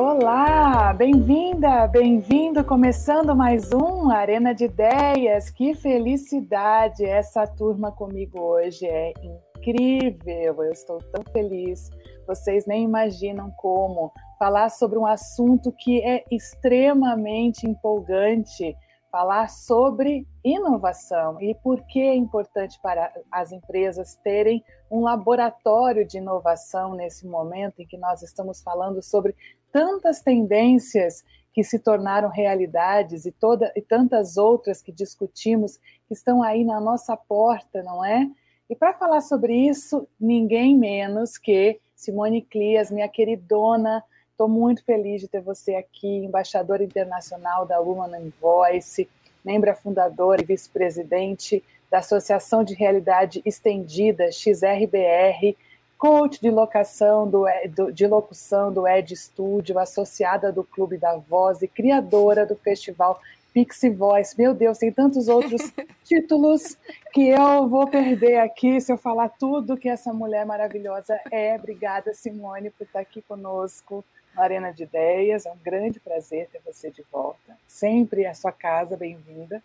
Olá, bem-vinda, bem-vindo, começando mais um Arena de Ideias. Que felicidade essa turma comigo hoje, é incrível, eu estou tão feliz. Vocês nem imaginam como falar sobre um assunto que é extremamente empolgante, falar sobre inovação e por que é importante para as empresas terem um laboratório de inovação nesse momento em que nós estamos falando sobre tantas tendências que se tornaram realidades e, toda, e tantas outras que discutimos que estão aí na nossa porta, não é? E para falar sobre isso, ninguém menos que Simone Clias, minha queridona. Estou muito feliz de ter você aqui, embaixadora internacional da Woman Voice, membro fundadora e vice-presidente da Associação de Realidade Estendida, XRBR, coach de locação do, do, de locução do Ed Studio, associada do Clube da Voz e criadora do festival Pixie Voice. Meu Deus, tem tantos outros títulos que eu vou perder aqui se eu falar tudo que essa mulher maravilhosa é. Obrigada, Simone, por estar aqui conosco na Arena de Ideias. É um grande prazer ter você de volta. Sempre a sua casa, bem-vinda.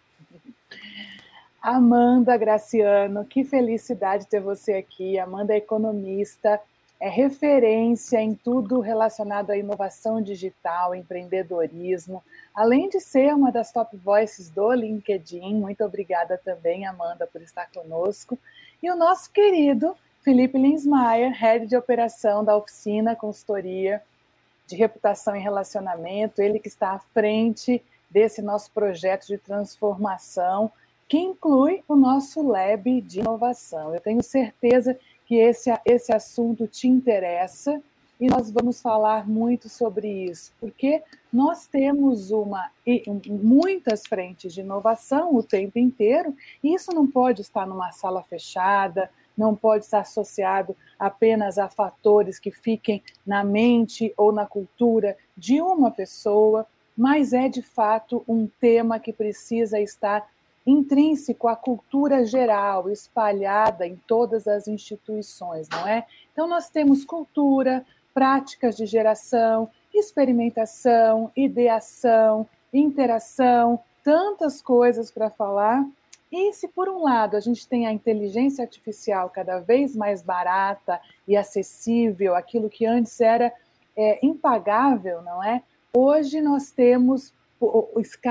Amanda Graciano, que felicidade ter você aqui. Amanda é economista, é referência em tudo relacionado à inovação digital, empreendedorismo, além de ser uma das top voices do LinkedIn. Muito obrigada também, Amanda, por estar conosco. E o nosso querido Felipe Linsmaier, head de operação da oficina consultoria de reputação e relacionamento, ele que está à frente desse nosso projeto de transformação que inclui o nosso lab de inovação. Eu tenho certeza que esse, esse assunto te interessa e nós vamos falar muito sobre isso, porque nós temos uma muitas frentes de inovação o tempo inteiro, e isso não pode estar numa sala fechada, não pode estar associado apenas a fatores que fiquem na mente ou na cultura de uma pessoa, mas é de fato um tema que precisa estar intrínseco à cultura geral, espalhada em todas as instituições, não é? Então, nós temos cultura, práticas de geração, experimentação, ideação, interação, tantas coisas para falar. E se, por um lado, a gente tem a inteligência artificial cada vez mais barata e acessível, aquilo que antes era é, impagável, não é? Hoje nós temos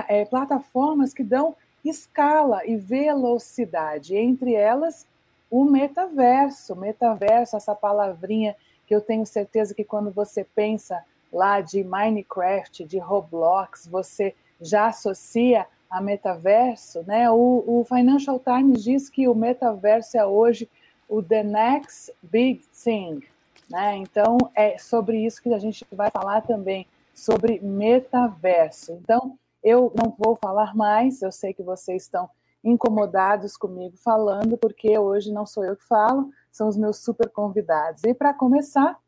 é, plataformas que dão escala e velocidade, entre elas o metaverso. Metaverso, essa palavrinha que eu tenho certeza que quando você pensa lá de Minecraft, de Roblox, você já associa a metaverso, né? O, o Financial Times diz que o metaverso é hoje o the next big thing, né? Então é sobre isso que a gente vai falar também sobre metaverso. Então eu não vou falar mais, eu sei que vocês estão incomodados comigo falando, porque hoje não sou eu que falo, são os meus super convidados. E para começar,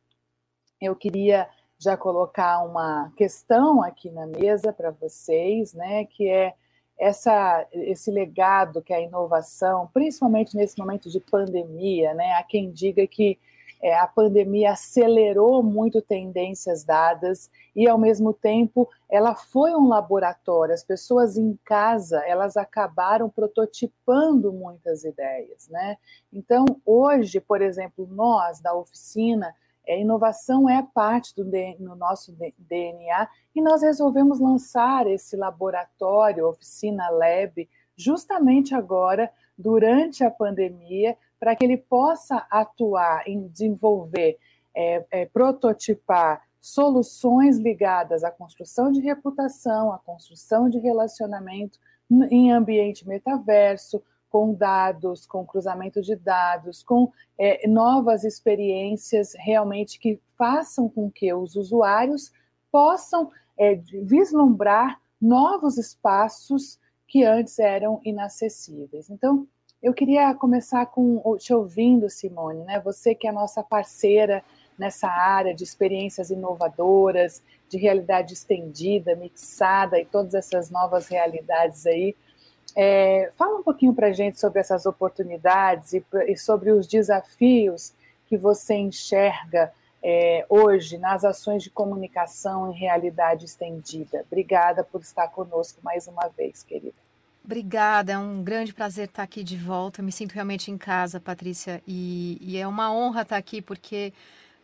eu queria já colocar uma questão aqui na mesa para vocês, né, que é essa, esse legado que a inovação, principalmente nesse momento de pandemia, né, há quem diga que é, a pandemia acelerou muito tendências dadas e, ao mesmo tempo, ela foi um laboratório. As pessoas em casa, elas acabaram prototipando muitas ideias, né? Então, hoje, por exemplo, nós da oficina, é, inovação é parte do, no nosso DNA e nós resolvemos lançar esse laboratório, Oficina Lab, justamente agora, durante a pandemia, para que ele possa atuar em desenvolver, é, é, prototipar soluções ligadas à construção de reputação, à construção de relacionamento em ambiente metaverso, com dados, com cruzamento de dados, com é, novas experiências realmente que façam com que os usuários possam é, vislumbrar novos espaços que antes eram inacessíveis. Então, eu queria começar com te ouvindo, Simone, né? Você que é nossa parceira nessa área de experiências inovadoras, de realidade estendida, mixada e todas essas novas realidades aí. É, fala um pouquinho para a gente sobre essas oportunidades e, e, sobre os desafios que você enxerga é, hoje nas ações de comunicação em realidade estendida. Obrigada por estar conosco mais uma vez, querida. Obrigada, é um grande prazer estar aqui de volta. Eu me sinto realmente em casa, Patrícia, e, e, é uma honra estar aqui porque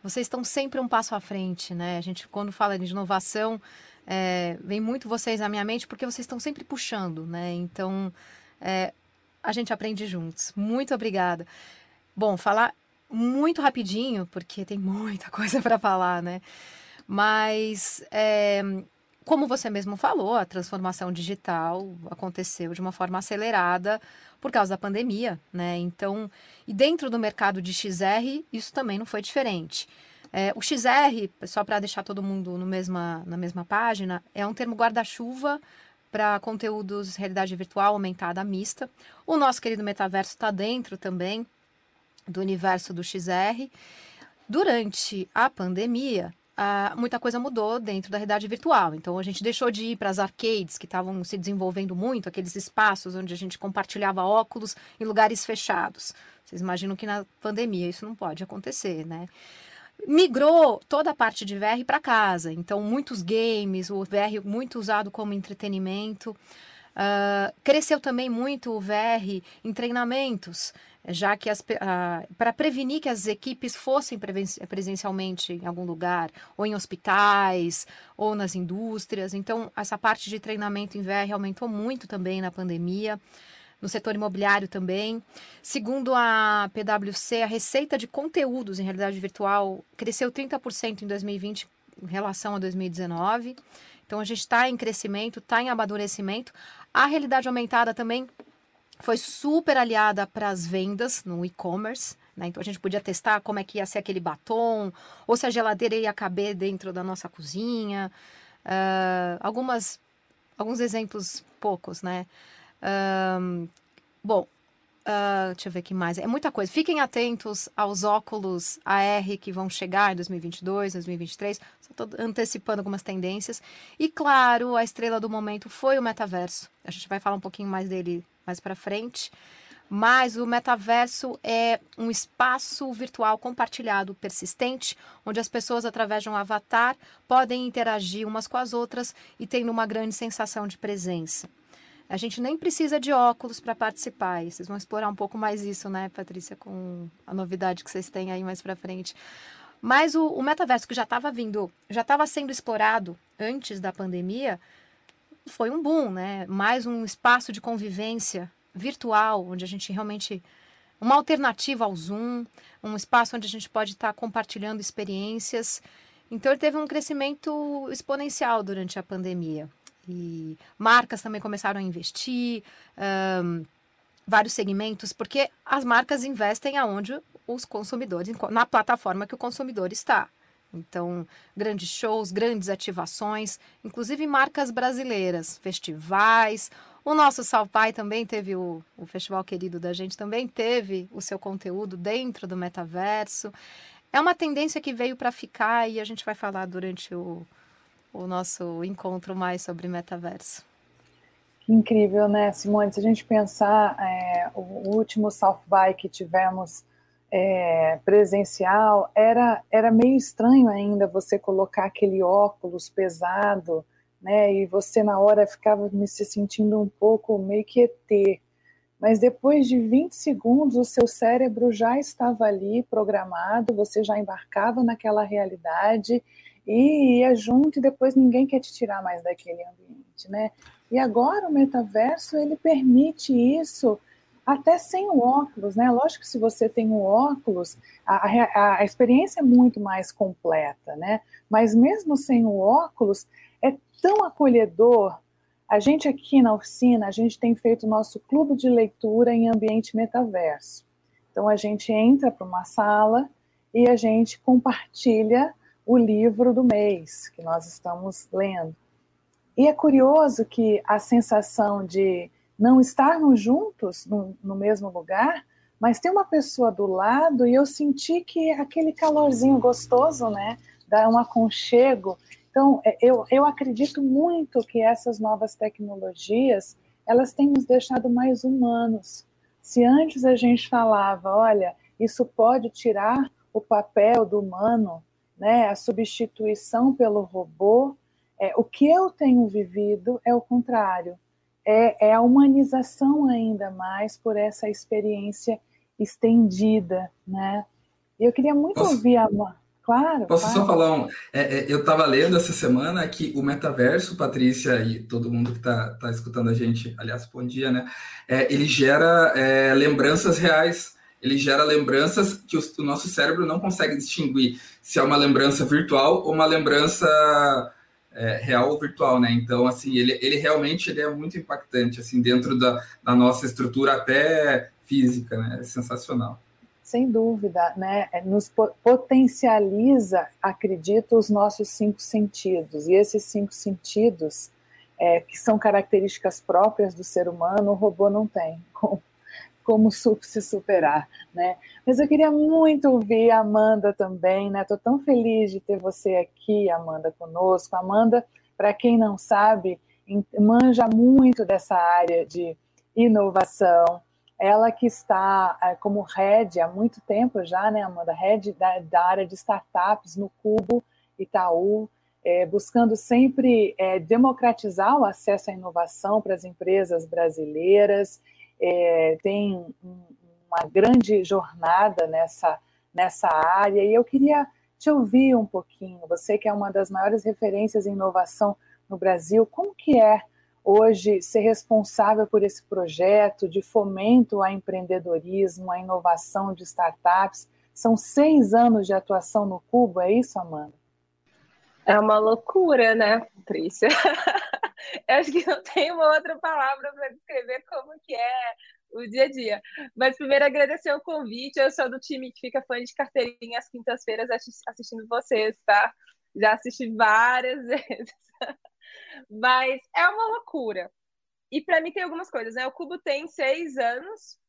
vocês estão sempre um passo à frente, né? A gente, quando fala de inovação, é, vem muito vocês na minha mente porque vocês estão sempre puxando, né? Então, é, a gente aprende juntos. Muito obrigada. Bom, falar muito rapidinho, porque tem muita coisa para falar, né? Mas, é, como você mesmo falou, a transformação digital aconteceu de uma forma acelerada por causa da pandemia, né? Então, e dentro do mercado de XR, isso também não foi diferente. É, o XR, só para deixar todo mundo no mesma, na mesma página, é um termo guarda-chuva para conteúdos realidade virtual aumentada mista. O nosso querido metaverso está dentro também do universo do XR. Durante a pandemia, Uh, muita coisa mudou dentro da realidade virtual. Então a gente deixou de ir para as arcades que estavam se desenvolvendo muito, aqueles espaços onde a gente compartilhava óculos em lugares fechados. Vocês imaginam que na pandemia isso não pode acontecer, né? Migrou toda a parte de VR para casa. Então muitos games, o VR muito usado como entretenimento. Uh, cresceu também muito o VR em treinamentos já que para prevenir que as equipes fossem presencialmente em algum lugar, ou em hospitais, ou nas indústrias. Então, essa parte de treinamento em VR aumentou muito também na pandemia. No setor imobiliário também. Segundo a PwC, a receita de conteúdos em realidade virtual cresceu 30% em 2020 em relação a 2019. Então a gente está em crescimento, está em amadurecimento. A realidade aumentada também foi super aliada para as vendas no e-commerce. Né? Então a gente podia testar como é que ia ser aquele batom, ou se a geladeira ia caber dentro da nossa cozinha. Uh, algumas, alguns exemplos poucos, né? Bom, uh, deixa eu ver aqui mais. É muita coisa. Fiquem atentos aos óculos AR que vão chegar em 2022, 2023. Estou antecipando algumas tendências. E claro, a estrela do momento foi o metaverso. A gente vai falar um pouquinho mais dele mais para frente. Mas o metaverso é um espaço virtual compartilhado persistente, onde as pessoas, através de um avatar, podem interagir umas com as outras e tendo uma grande sensação de presença. A gente nem precisa de óculos para participar. E vocês vão explorar um pouco mais isso, né, Patrícia, com a novidade que vocês têm aí mais para frente. Mas o, o metaverso que já estava vindo, já estava sendo explorado antes da pandemia, foi um boom, né? Mais um espaço de convivência virtual, onde a gente realmente uma alternativa ao Zoom, um espaço onde a gente pode estar compartilhando experiências. Então ele teve um crescimento exponencial durante a pandemia. E marcas também começaram a investir, um, vários segmentos, porque as marcas investem aonde os consumidores, na plataforma que o consumidor está. Então, grandes shows, grandes ativações, inclusive marcas brasileiras, festivais. O nosso Salpai também teve o, o festival querido da gente, também teve o seu conteúdo dentro do metaverso. É uma tendência que veio para ficar e a gente vai falar durante o, o nosso encontro mais sobre metaverso. Que incrível, né, Simone? Se a gente pensar, é, o último South by que tivemos é, presencial, era, era meio estranho ainda você colocar aquele óculos pesado, né? E você na hora ficava me se sentindo um pouco meio que ET. Mas depois de 20 segundos, o seu cérebro já estava ali programado, você já embarcava naquela realidade e ia junto e depois ninguém quer te tirar mais daquele ambiente, né? E agora o metaverso, ele permite isso até sem o óculos, né? Lógico que se você tem o óculos, a, a, a, experiência é muito mais completa, né? Mas mesmo sem o óculos, é tão acolhedor. A gente aqui na oficina, a gente tem feito o nosso clube de leitura em ambiente metaverso. Então a gente entra para uma sala e a gente compartilha o livro do mês que nós estamos lendo. E é curioso que a sensação de não estarmos juntos no, no mesmo lugar, mas tem uma pessoa do lado e eu senti que aquele calorzinho gostoso, né, dá um aconchego. Então, é, eu, eu acredito muito que essas novas tecnologias, elas têm nos deixado mais humanos. Se antes a gente falava, olha, isso pode tirar o papel do humano, né, a substituição pelo robô, é, o que eu tenho vivido é o contrário, é, é a humanização ainda mais por essa experiência estendida, né? E eu queria muito Posso... ouvir a Claro. Posso claro. só falar um. É, é, eu estava lendo essa semana que o metaverso, Patrícia e todo mundo que está tá escutando a gente, aliás, bom dia, né? É, ele gera é, lembranças reais. Ele gera lembranças que o, o, nosso cérebro não consegue distinguir se é uma lembrança virtual ou uma lembrança é, real ou virtual, né? Então, assim, ele, ele realmente ele é muito impactante, assim, dentro da, da nossa estrutura até física, né? É sensacional sem dúvida, né, é, nos potencializa, acredito, os nossos cinco sentidos. E esses cinco sentidos, é, que são características próprias do ser humano, o robô não tem como, como se superar, né? Mas eu queria muito ouvir a Amanda também, né? Estou tão feliz de ter você aqui, Amanda, conosco. Amanda, para quem não sabe, manja muito dessa área de inovação, ela que está é, como head há muito tempo já, né, Amanda? Head da, da área de startups no Cubo Itaú, é, buscando sempre é, democratizar o acesso à inovação para as empresas brasileiras. É, tem uma grande jornada nessa, nessa área e eu queria te ouvir um pouquinho. Você que é uma das maiores referências em inovação no Brasil, como que é hoje ser responsável por esse projeto de fomento ao empreendedorismo, à inovação de startups. São seis anos de atuação no Cubo, é isso, Amanda? É uma loucura, né, Patrícia? Eu acho que não tem uma outra palavra para descrever como que é o dia a dia. Mas primeiro agradecer o convite. Eu sou do time que fica fã de carteirinha às quintas-feiras assistindo vocês, tá? Já assisti várias vezes. Mas é uma loucura. E para mim tem algumas coisas, né? O Cubo tem seis anos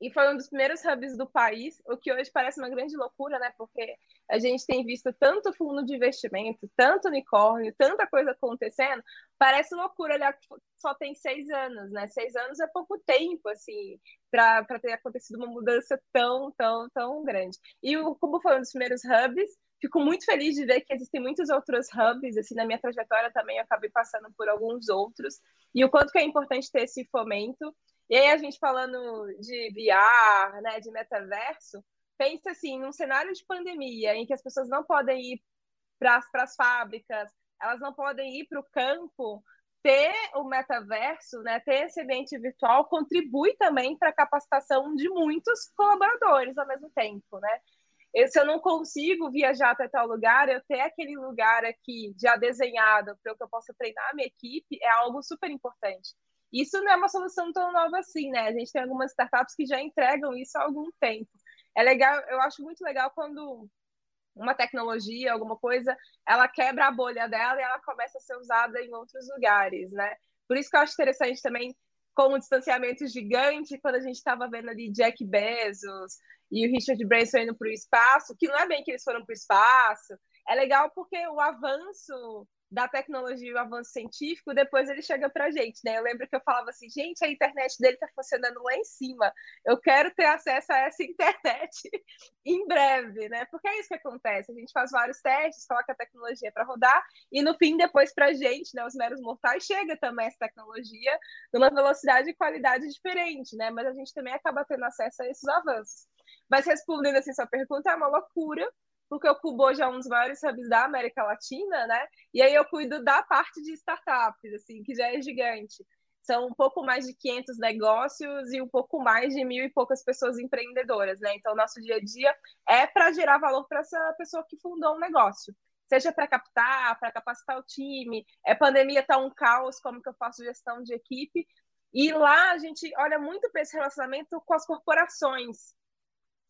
e foi um dos primeiros hubs do país, o que hoje parece uma grande loucura, né? Porque a gente tem visto tanto fundo de investimento, tanto unicórnio, tanta coisa acontecendo, parece loucura olhar que só tem seis anos, né? Seis anos é pouco tempo, assim, para ter acontecido uma mudança tão, tão, tão grande. E o Cubo foi um dos primeiros hubs, fico muito feliz de ver que existem muitos outros hubs, assim, na minha trajetória também eu acabei passando por alguns outros, e o quanto que é importante ter esse fomento. E aí a gente falando de VR, né, de metaverso, pensa assim, num cenário de pandemia em que as pessoas não podem ir para as fábricas, elas não podem ir para o campo, ter o metaverso, né, ter esse ambiente virtual contribui também para a capacitação de muitos colaboradores ao mesmo tempo, né? se eu não consigo viajar até tal lugar, eu ter aquele lugar aqui já desenhado para que eu possa treinar a minha equipe é algo super importante. Isso não é uma solução tão nova assim, né? A gente tem algumas startups que já entregam isso há algum tempo. É legal, eu acho muito legal quando uma tecnologia, alguma coisa, ela quebra a bolha dela e ela começa a ser usada em outros lugares, né? Por isso que eu acho interessante também com o distanciamento gigante, quando a gente estava vendo ali Jack Bezos e o Richard Branson indo para o espaço, que não é bem que eles foram para o espaço, é legal porque o avanço da tecnologia e o avanço científico, depois ele chega para a gente, né? Eu lembro que eu falava assim, gente, a internet dele está funcionando lá em cima, eu quero ter acesso a essa internet em breve, né? Porque é isso que acontece, a gente faz vários testes, coloca a tecnologia para rodar, e no fim, depois para a gente, né, os meros mortais, chega também essa tecnologia numa velocidade e qualidade diferente, né? Mas a gente também acaba tendo acesso a esses avanços. Mas respondendo assim sua pergunta, é uma loucura, porque o Cubo já é um dos maiores hubs da América Latina, né? E aí eu cuido da parte de startups, assim, que já é gigante. São um pouco mais de 500 negócios e um pouco mais de mil e poucas pessoas empreendedoras, né? Então, nosso dia a dia é para gerar valor para essa pessoa que fundou um negócio. Seja para captar, para capacitar o time, é pandemia tá um caos, como que eu faço gestão de equipe. E lá a gente olha muito para esse relacionamento com as corporações,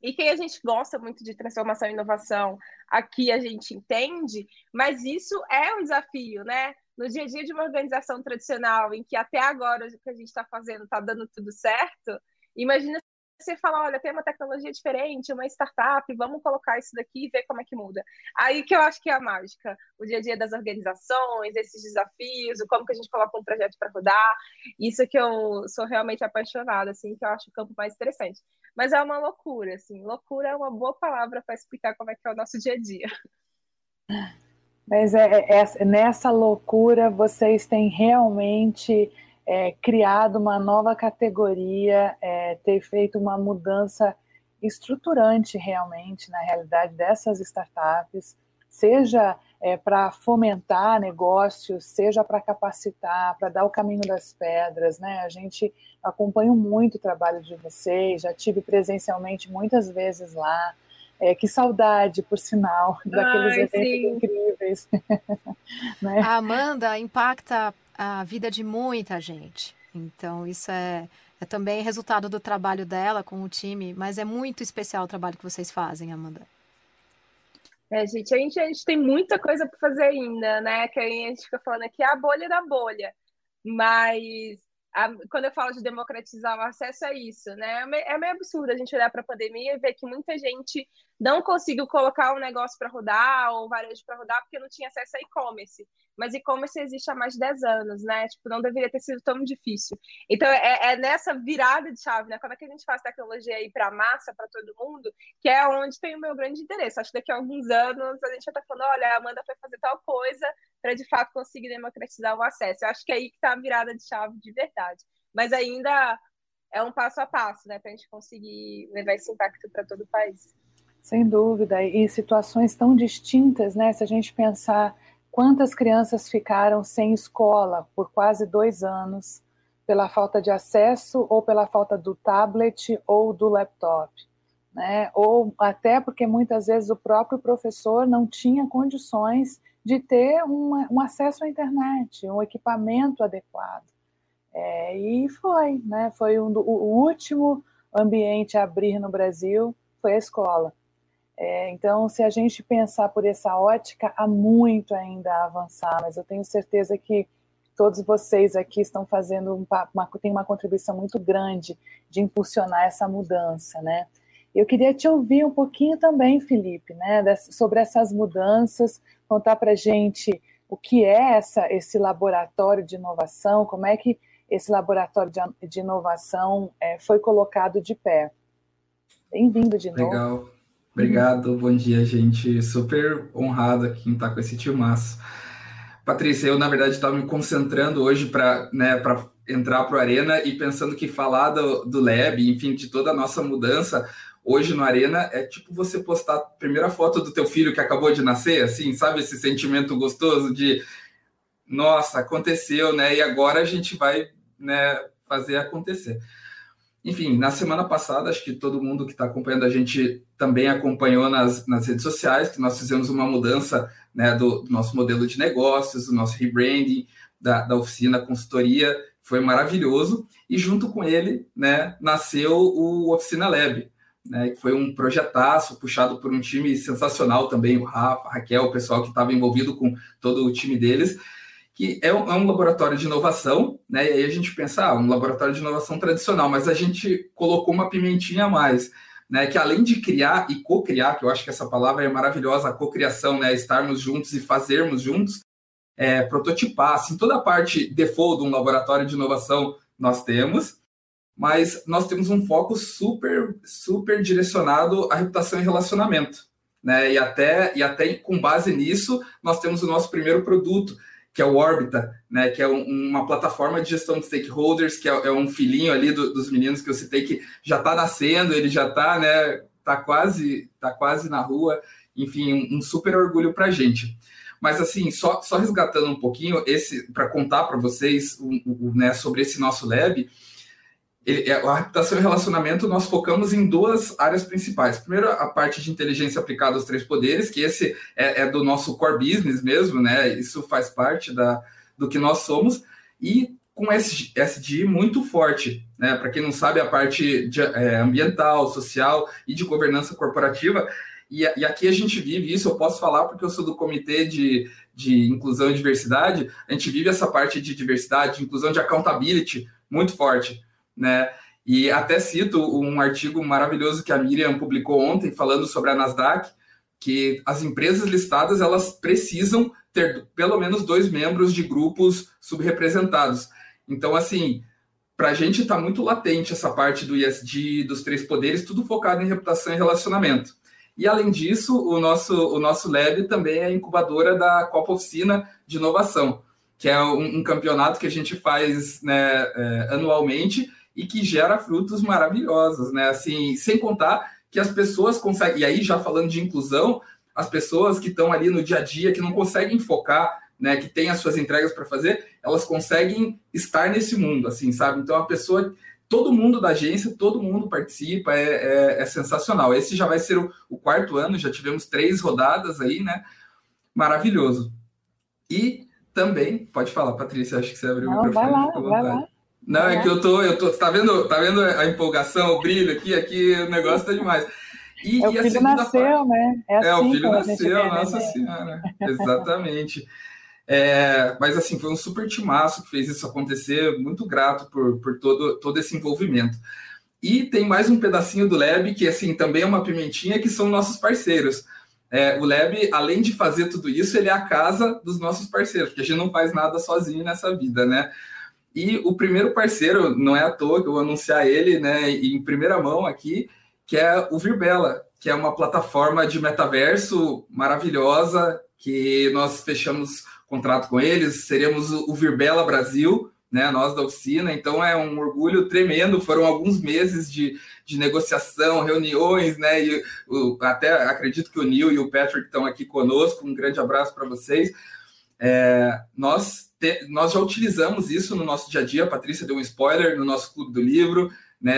e quem a gente gosta muito de transformação e inovação, aqui a gente entende, mas isso é um desafio, né? No dia a dia de uma organização tradicional, em que até agora o que a gente está fazendo está dando tudo certo, imagina você fala, olha, tem uma tecnologia diferente, uma startup, vamos colocar isso daqui e ver como é que muda. Aí que eu acho que é a mágica, o dia a dia das organizações, esses desafios, como que a gente coloca um projeto para rodar, isso que eu sou realmente apaixonada, assim, que eu acho o campo mais interessante. Mas é uma loucura, assim, loucura é uma boa palavra para explicar como é que é o nosso dia a dia. Mas é, é, é nessa loucura vocês têm realmente é, criado uma nova categoria, é, ter feito uma mudança estruturante realmente na realidade dessas startups, seja é, para fomentar negócios, seja para capacitar, para dar o caminho das pedras, né? A gente acompanha muito o trabalho de vocês, já tive presencialmente muitas vezes lá. É, que saudade, por sinal, daqueles Ai, eventos sim. incríveis. né? A Amanda impacta a vida de muita gente. Então, isso é, é também resultado do trabalho dela com o time, mas é muito especial o trabalho que vocês fazem, Amanda. É, gente, a gente, a gente tem muita coisa para fazer ainda, né? Que a gente fica falando aqui, a bolha da bolha. Mas a, quando eu falo de democratizar o acesso, é isso, né? É, é meio absurdo a gente olhar para a pandemia e ver que muita gente não conseguiu colocar um negócio para rodar ou varejo para rodar porque não tinha acesso a e-commerce. Mas e-commerce existe há mais de 10 anos, né? Tipo, não deveria ter sido tão difícil. Então, é, é nessa virada de chave, né? Como é que a gente faz tecnologia aí para massa, para todo mundo, que é onde tem o meu grande interesse. Acho que daqui a alguns anos a gente vai estar tá falando, olha, a Amanda foi fazer tal coisa para, de fato, conseguir democratizar o acesso. Eu acho que é aí que está a virada de chave de verdade. Mas ainda é um passo a passo, né? Para a gente conseguir levar esse impacto para todo o país. Sem dúvida, e situações tão distintas, né? Se a gente pensar quantas crianças ficaram sem escola por quase dois anos, pela falta de acesso ou pela falta do tablet ou do laptop, né? Ou até porque muitas vezes o próprio professor não tinha condições de ter um, um acesso à internet, um equipamento adequado. É, e foi, né? Foi um, o último ambiente a abrir no Brasil foi a escola. É, então, se a gente pensar por essa ótica, há muito ainda a avançar, mas eu tenho certeza que todos vocês aqui estão fazendo um, uma, tem uma contribuição muito grande de impulsionar essa mudança, né? Eu queria te ouvir um pouquinho também, Felipe, né, sobre essas mudanças, contar para gente o que é essa, esse laboratório de inovação, como é que esse laboratório de, inovação é, foi colocado de pé. Bem-vindo de novo. Legal. Obrigado, bom dia, gente. Super honrado aqui em estar com esse tio massa. Patrícia, eu na verdade estava me concentrando hoje para né, entrar para o Arena e pensando que falar do, do Lab, enfim, de toda a nossa mudança hoje no Arena é tipo você postar a primeira foto do teu filho que acabou de nascer, assim, sabe esse sentimento gostoso de nossa, aconteceu, né? E agora a gente vai né, fazer acontecer. Enfim, na semana passada, acho que todo mundo que está acompanhando a gente também acompanhou nas, nas redes sociais que nós fizemos uma mudança né, do, do nosso modelo de negócios, do nosso rebranding, da, da oficina consultoria, foi maravilhoso. E junto com ele, né, nasceu o Oficina Lab, né, que foi um projetaço puxado por um time sensacional também, o Rafa, a Raquel, o pessoal que estava envolvido com todo o time deles que é um, é um, laboratório de inovação, né? E aí a gente pensa, ah, um laboratório de inovação tradicional, mas a gente colocou uma pimentinha a mais, né? Que além de criar e co-criar, que eu acho que essa palavra é maravilhosa, a co-criação, né? Estarmos juntos e fazermos juntos, é, prototipar, assim, toda a parte default de um laboratório de inovação nós temos, mas nós temos um foco super, super direcionado à reputação e relacionamento, né? E até, e até com base nisso, nós temos o nosso primeiro produto, que é o Orbita, né, que é um, uma plataforma de gestão de stakeholders, que é, é um filhinho ali do, dos meninos que eu citei que já está nascendo, ele já está, né, tá quase, tá quase na rua, enfim, um, um super orgulho para a gente. Mas assim, só, só resgatando um pouquinho esse para contar para vocês né, sobre esse nosso lab, ele, a reputação e relacionamento, nós focamos em duas áreas principais. Primeiro, a parte de inteligência aplicada aos três poderes, que esse é, é do nosso core business mesmo, né? Isso faz parte da, do que nós somos. E com SD muito forte, né? Para quem não sabe, a parte de, é, ambiental, social e de governança corporativa. E, e, aqui a gente vive isso, eu posso falar porque eu sou do comitê de, de inclusão e diversidade, a gente vive essa parte de diversidade, de inclusão de accountability muito forte né? E até cito um artigo maravilhoso que a Miriam publicou ontem falando sobre a Nasdaq, que as empresas listadas elas precisam ter pelo menos dois membros de grupos subrepresentados. Então, assim, para a gente está muito latente essa parte do ISD, dos três poderes, tudo focado em reputação e relacionamento. E além disso, o nosso, o nosso Lab também é incubadora da Copa Oficina de Inovação, que é um, um campeonato que a gente faz né, é, anualmente e que gera frutos maravilhosos, né? Assim, sem contar que as pessoas conseguem, e aí já falando de inclusão, as pessoas que estão ali no dia a dia, que não conseguem focar, né, que tem as suas entregas para fazer, elas conseguem estar nesse mundo, assim, sabe? Então a pessoa, todo mundo da agência, todo mundo participa, é, é, é sensacional. Esse já vai ser o, o, quarto ano, já tivemos três rodadas aí, né? Maravilhoso. E também, pode falar, Patrícia, acho que você abriu não, o microfone. Vai lá, vai lá. Não, é que eu tô, eu tô, tá vendo, tá vendo a empolgação, o brilho aqui, aqui o negócio tá demais. E, é o filho nasceu, parte... né? É, assim é, o assim filho nasceu, nossa né? senhora, exatamente. É, mas assim, foi um super timaço que fez isso acontecer, muito grato por, por todo, todo esse envolvimento. E tem mais um pedacinho do Lab, que assim, também é uma pimentinha, que são nossos parceiros. É, o Lab, além de fazer tudo isso, ele é a casa dos nossos parceiros, porque a gente não faz nada sozinho nessa vida, né? E o primeiro parceiro, não é à toa que eu vou anunciar ele, né, em primeira mão aqui, que é o Virbela, que é uma plataforma de metaverso maravilhosa, que nós fechamos contrato com eles, seremos o Virbela Brasil, né, nós da oficina, então é um orgulho tremendo, foram alguns meses de, de negociação, reuniões, né, e o, até acredito que o Neil e o Patrick estão aqui conosco, um grande abraço para vocês. É, nós te, nós já utilizamos isso no nosso dia a dia. A Patrícia deu um spoiler no nosso clube do livro. Né,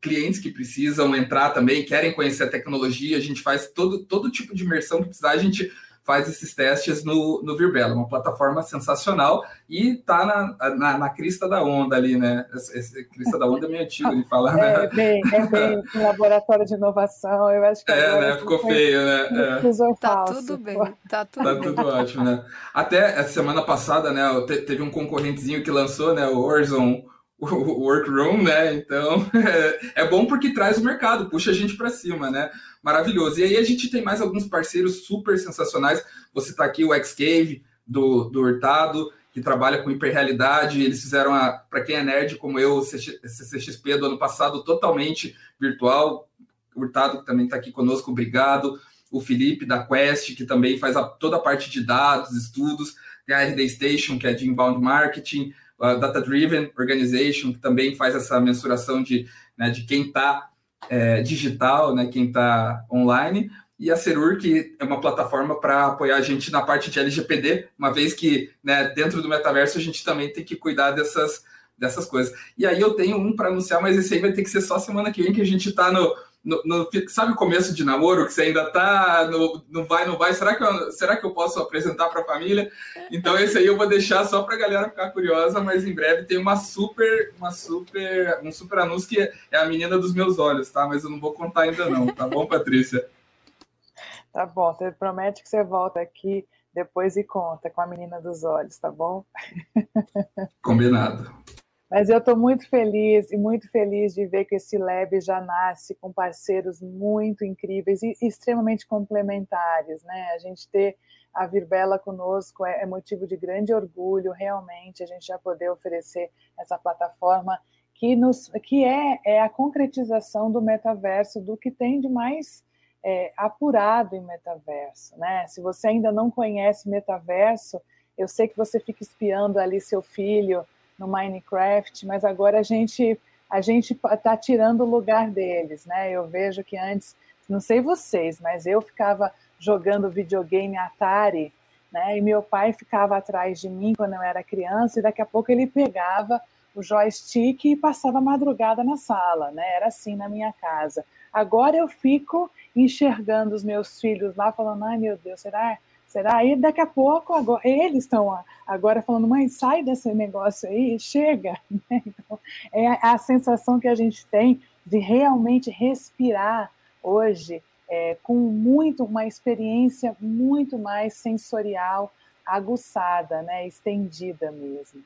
clientes que precisam entrar também, querem conhecer a tecnologia, a gente faz todo, todo tipo de imersão que precisar, a gente faz esses testes no, no Virbela, uma plataforma sensacional e tá na, na, na crista da onda ali, né? Esse, esse, crista da onda é meio antigo de falar, né? É bem, é bem um laboratório de inovação, eu acho que É, né? Ficou feio, né? É. Tá tudo bem, tá tudo tá bem. tudo ótimo, né? Até essa semana passada, né, teve um concorrentezinho que lançou, né, o Horizon o workroom, né? Então é, bom porque traz o mercado, puxa a gente para cima, né? Maravilhoso. E aí a gente tem mais alguns parceiros super sensacionais. Você está aqui o Xcave do, do Hurtado, que trabalha com hiperrealidade. Eles fizeram a, para quem é nerd como eu, CCXP do ano passado totalmente virtual. O Hurtado que também está aqui conosco, obrigado. O Felipe da Quest, que também faz a, toda a parte de dados, estudos. Tem a RD Station, que é de inbound marketing a Data Driven Organization, que também faz essa mensuração de, né, de quem está é, digital, né, quem está online, e a Serur, que é uma plataforma para apoiar a gente na parte de LGPD, uma vez que né, dentro do metaverso a gente também tem que cuidar dessas, dessas coisas. E aí eu tenho um para anunciar, mas esse aí vai ter que ser só semana que vem, que a gente está no, no, no, sabe o começo de namoro que você ainda tá no, não vai não vai? Será que eu, será que eu posso apresentar para a família? Então esse aí eu vou deixar só para a galera ficar curiosa mas em breve tem uma super uma super um super anúncio que é a menina dos meus olhos tá? Mas eu não vou contar ainda não tá bom Patrícia? Tá bom você promete que você volta aqui depois e conta com a menina dos olhos tá bom? Combinado mas eu estou muito feliz e muito feliz de ver que esse Lab já nasce com parceiros muito incríveis e extremamente complementares, né? A gente ter a Virbela conosco é, é motivo de grande orgulho, realmente, a gente já poder oferecer essa plataforma que, nos, que é, é a concretização do metaverso, do que tem de mais é, apurado em metaverso, né? Se você ainda não conhece metaverso, eu sei que você fica espiando ali seu filho no Minecraft, mas agora a gente a gente está tirando o lugar deles, né? Eu vejo que antes, não sei vocês, mas eu ficava jogando videogame Atari, né? E meu pai ficava atrás de mim quando eu era criança e daqui a pouco ele pegava o joystick e passava a madrugada na sala, né? Era assim na minha casa. Agora eu fico enxergando os meus filhos lá falando, ai meu Deus, será Será? E daqui a pouco, agora, eles estão agora falando, mãe, sai desse negócio aí, chega. Né? Então, é a sensação que a gente tem de realmente respirar hoje é, com muito uma experiência muito mais sensorial, aguçada, né, estendida mesmo.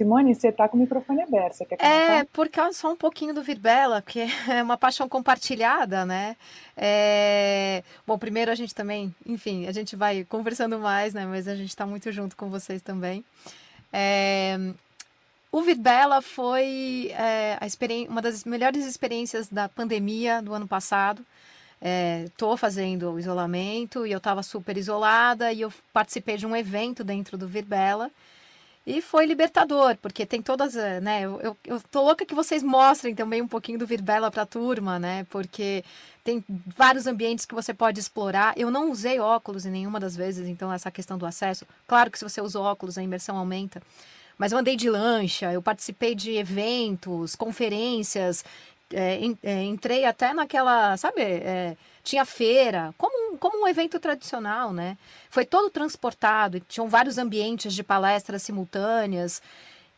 Simone, você está com o microfone aberto, você quer comentar? É, por causa só um pouquinho do Virbela, porque é uma paixão compartilhada, né? É... Bom, primeiro a gente também, enfim, a gente vai conversando mais, né? Mas a gente está muito junto com vocês também. É... O Virbela foi é, uma das melhores experiências da pandemia do ano passado. Estou é, fazendo o isolamento e eu estava super isolada e eu participei de um evento dentro do Virbela e foi libertador, porque tem todas, eh, né? Eu, eu, tô louca que vocês mostrem também um pouquinho do Virbela para a turma, né? Porque tem vários ambientes que você pode explorar. Eu não usei óculos em nenhuma das vezes, então essa questão do acesso. Claro que se você usa óculos, a imersão aumenta. Mas eu andei de lancha, eu participei de eventos, conferências, é, entrei até naquela, sabe, é, tinha feira, como um, como um evento tradicional, né? Foi todo transportado, tinham vários ambientes de palestras simultâneas.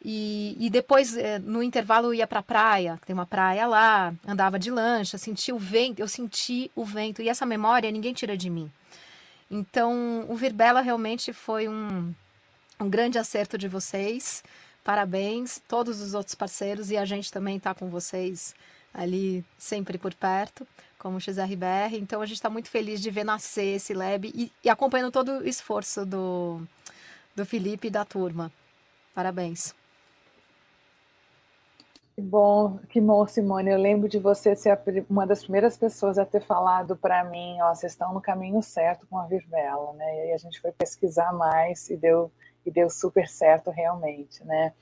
E, e depois, é, no intervalo, eu ia para a praia, tem uma praia lá, andava de lancha, senti o vento, eu senti o vento, e essa memória ninguém tira de mim. Então, o Virbela realmente foi um, um grande acerto de vocês. Parabéns, todos os outros parceiros, e a gente também está com vocês ali sempre por perto, como XRBR. Então a gente está muito feliz de ver nascer esse lab e, e acompanhando todo o esforço do, do Felipe e da turma. Parabéns. Que bom, que bom, Simone. Eu lembro de você ser uma das primeiras pessoas a ter falado para mim, ó, vocês estão no caminho certo com a Virvela, né? E aí a gente foi pesquisar mais e deu, e deu super certo realmente, né?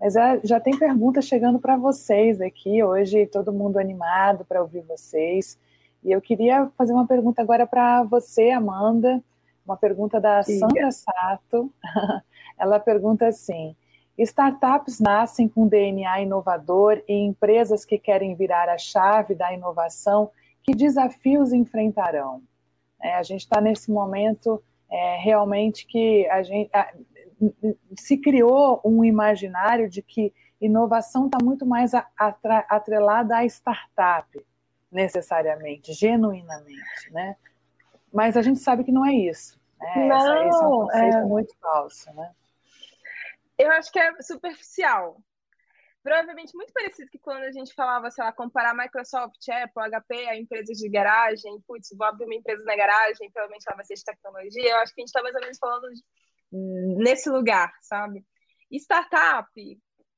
Mas já tem perguntas chegando para vocês aqui hoje, todo mundo animado para ouvir vocês. E eu queria fazer uma pergunta agora para você, Amanda, uma pergunta da Sim. Sandra Sato. Ela pergunta assim: startups nascem com DNA inovador e empresas que querem virar a chave da inovação, que desafios enfrentarão? É, a gente está nesse momento é, realmente que a gente, se criou um imaginário de que inovação está muito mais atrelada à startup, necessariamente, genuinamente, né? Mas a gente sabe que não é isso. Né? Não, Essa, esse é um conceito é... muito falso, né? Eu acho que é superficial. Provavelmente muito parecido que quando a gente falava, sei lá, comparar Microsoft, Apple, HP a empresas de garagem, putz, vou abrir uma empresa na garagem, provavelmente ela vai ser de tecnologia. Eu acho que a gente está mais ou menos falando de nesse lugar, sabe? Startup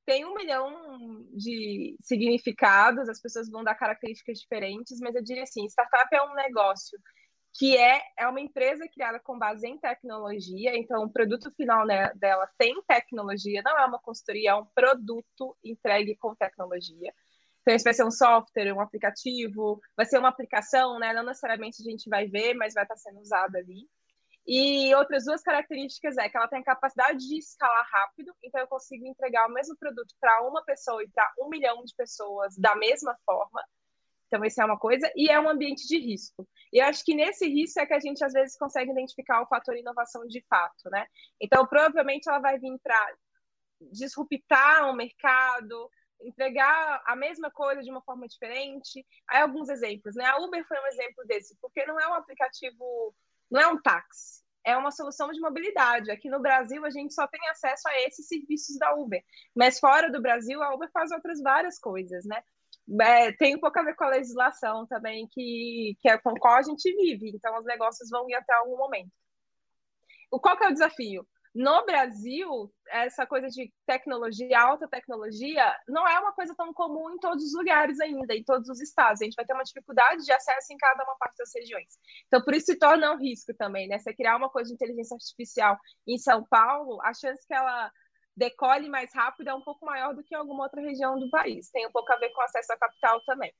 tem um milhão de significados, as pessoas vão dar características diferentes, mas eu diria assim, startup é um negócio que é, é uma empresa criada com base em tecnologia, então o produto final né, dela tem tecnologia, não é uma consultoria, é um produto entregue com tecnologia. Então, isso vai ser um software, um aplicativo, vai ser uma aplicação, né? Não necessariamente a gente vai ver, mas vai estar sendo usado ali. E outras duas características é que ela tem a capacidade de escalar rápido, então eu consigo entregar o mesmo produto para uma pessoa e para um milhão de pessoas da mesma forma. Então, isso é uma coisa, e é um ambiente de risco. E eu acho que nesse risco é que a gente, às vezes, consegue identificar o fator inovação de fato, né? Então, provavelmente, ela vai vir para disruptar o mercado, entregar a mesma coisa de uma forma diferente. Aí, alguns exemplos, né? A Uber foi um exemplo desse, porque não é um aplicativo não é um táxi, é uma solução de mobilidade. Aqui no Brasil, a gente só tem acesso a esses serviços da Uber. Mas fora do Brasil, a Uber faz outras várias coisas, né? É, tem um pouco a ver com a legislação também, que, que é com qual a gente vive. Então, os negócios vão ir até algum momento. O, qual que é o desafio? No Brasil, essa coisa de tecnologia, alta tecnologia, não é uma coisa tão comum em todos os lugares ainda, em todos os estados. A gente vai ter uma dificuldade de acesso em cada uma parte das regiões. Então, por isso se torna um risco também, né? Você criar uma coisa de inteligência artificial em São Paulo, a chance que ela decole mais rápido é um pouco maior do que em alguma outra região do país. Tem um pouco a ver com acesso à capital também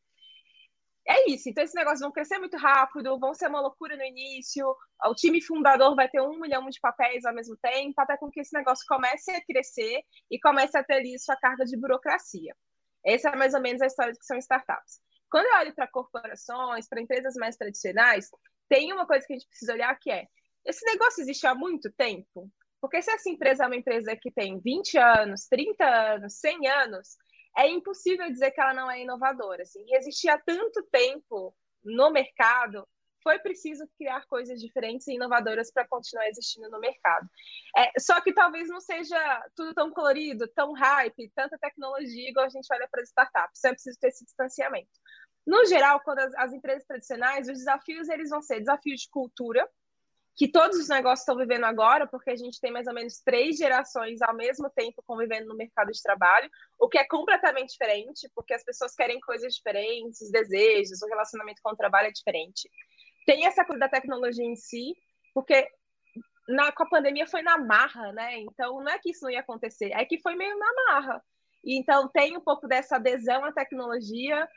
é isso. Então, esses negócios vão crescer muito rápido, vão ser uma loucura no início. O time fundador vai ter um milhão de papéis ao mesmo tempo, até com que esse negócio comece a crescer e comece a ter ali sua carga de burocracia. Essa é mais ou menos a história de que são startups. Quando eu olho para corporações, para empresas mais tradicionais, tem uma coisa que a gente precisa olhar que é: esse negócio existe há muito tempo? Porque se essa empresa é uma empresa que tem 20 anos, 30 anos, 100 anos, é impossível dizer que ela não é inovadora. Assim. Existir há tanto tempo no mercado foi preciso criar coisas diferentes e inovadoras para continuar existindo no mercado. É, só que talvez não seja tudo tão colorido, tão hype, tanta tecnologia igual a gente olha para as startups. Então é preciso ter esse distanciamento. No geral, quando as, as empresas tradicionais, os desafios eles vão ser desafios de cultura, que todos os negócios estão vivendo agora, porque a gente tem mais ou menos três gerações ao mesmo tempo convivendo no mercado de trabalho, o que é completamente diferente, porque as pessoas querem coisas diferentes, os desejos, o relacionamento com o trabalho é diferente. Tem essa coisa da tecnologia em si, porque na, com a pandemia foi na marra, né? Então não é que isso não ia acontecer, é que foi meio na marra. Então tem um pouco dessa adesão à tecnologia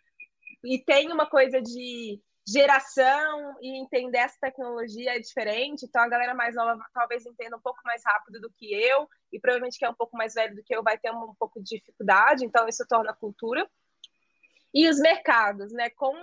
e tem uma coisa de geração e entender essa tecnologia é diferente. Então, a galera mais nova talvez entenda um pouco mais rápido do que eu, e provavelmente quem é um pouco mais velho do que eu vai ter um, pouco de dificuldade. Então, isso torna cultura. E os mercados, né? Com,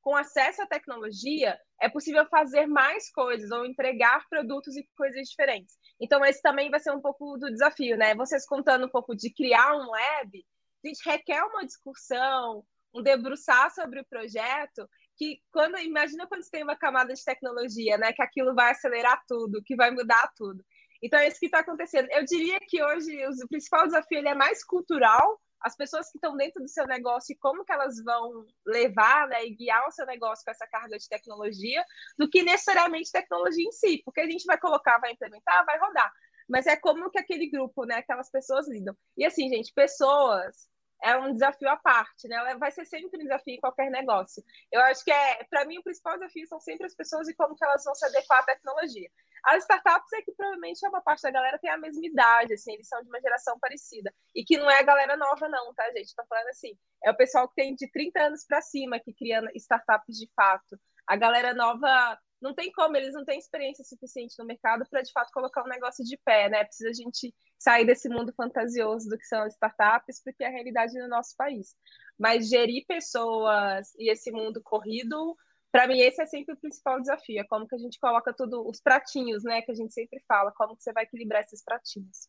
com acesso à tecnologia, é possível fazer mais coisas ou entregar produtos e coisas diferentes. Então, esse também vai ser um pouco do desafio, né? Vocês contando um pouco de criar um web, a gente requer uma discussão, um debruçar sobre o projeto que quando imagina quando você tem uma camada de tecnologia, né, que aquilo vai acelerar tudo, que vai mudar tudo. Então é isso que está acontecendo. Eu diria que hoje o principal desafio é mais cultural. As pessoas que estão dentro do seu negócio e como que elas vão levar né, e guiar o seu negócio com essa carga de tecnologia, do que necessariamente tecnologia em si, porque a gente vai colocar, vai implementar, vai rodar. Mas é como que aquele grupo, né, aquelas pessoas lidam. E assim, gente, pessoas é um desafio à parte, né? Vai ser sempre um desafio em qualquer negócio. Eu acho que é, para mim, o principal desafio são sempre as pessoas e como que elas vão se adequar à tecnologia. As startups é que provavelmente é uma parte da galera tem a mesma idade, assim, eles são de uma geração parecida. E que não é a galera nova, não, tá, gente? Tô falando assim, é o pessoal que tem de 30 anos para cima que cria startups de fato. A galera nova não tem como, eles não têm experiência suficiente no mercado para de fato colocar um negócio de pé, né? Precisa a gente sair desse mundo fantasioso do que são startups, porque é a realidade no nosso país. Mas gerir pessoas e esse mundo corrido, para mim esse é sempre o principal desafio, é como que a gente coloca tudo os pratinhos, né, que a gente sempre fala, como que você vai equilibrar esses pratinhos.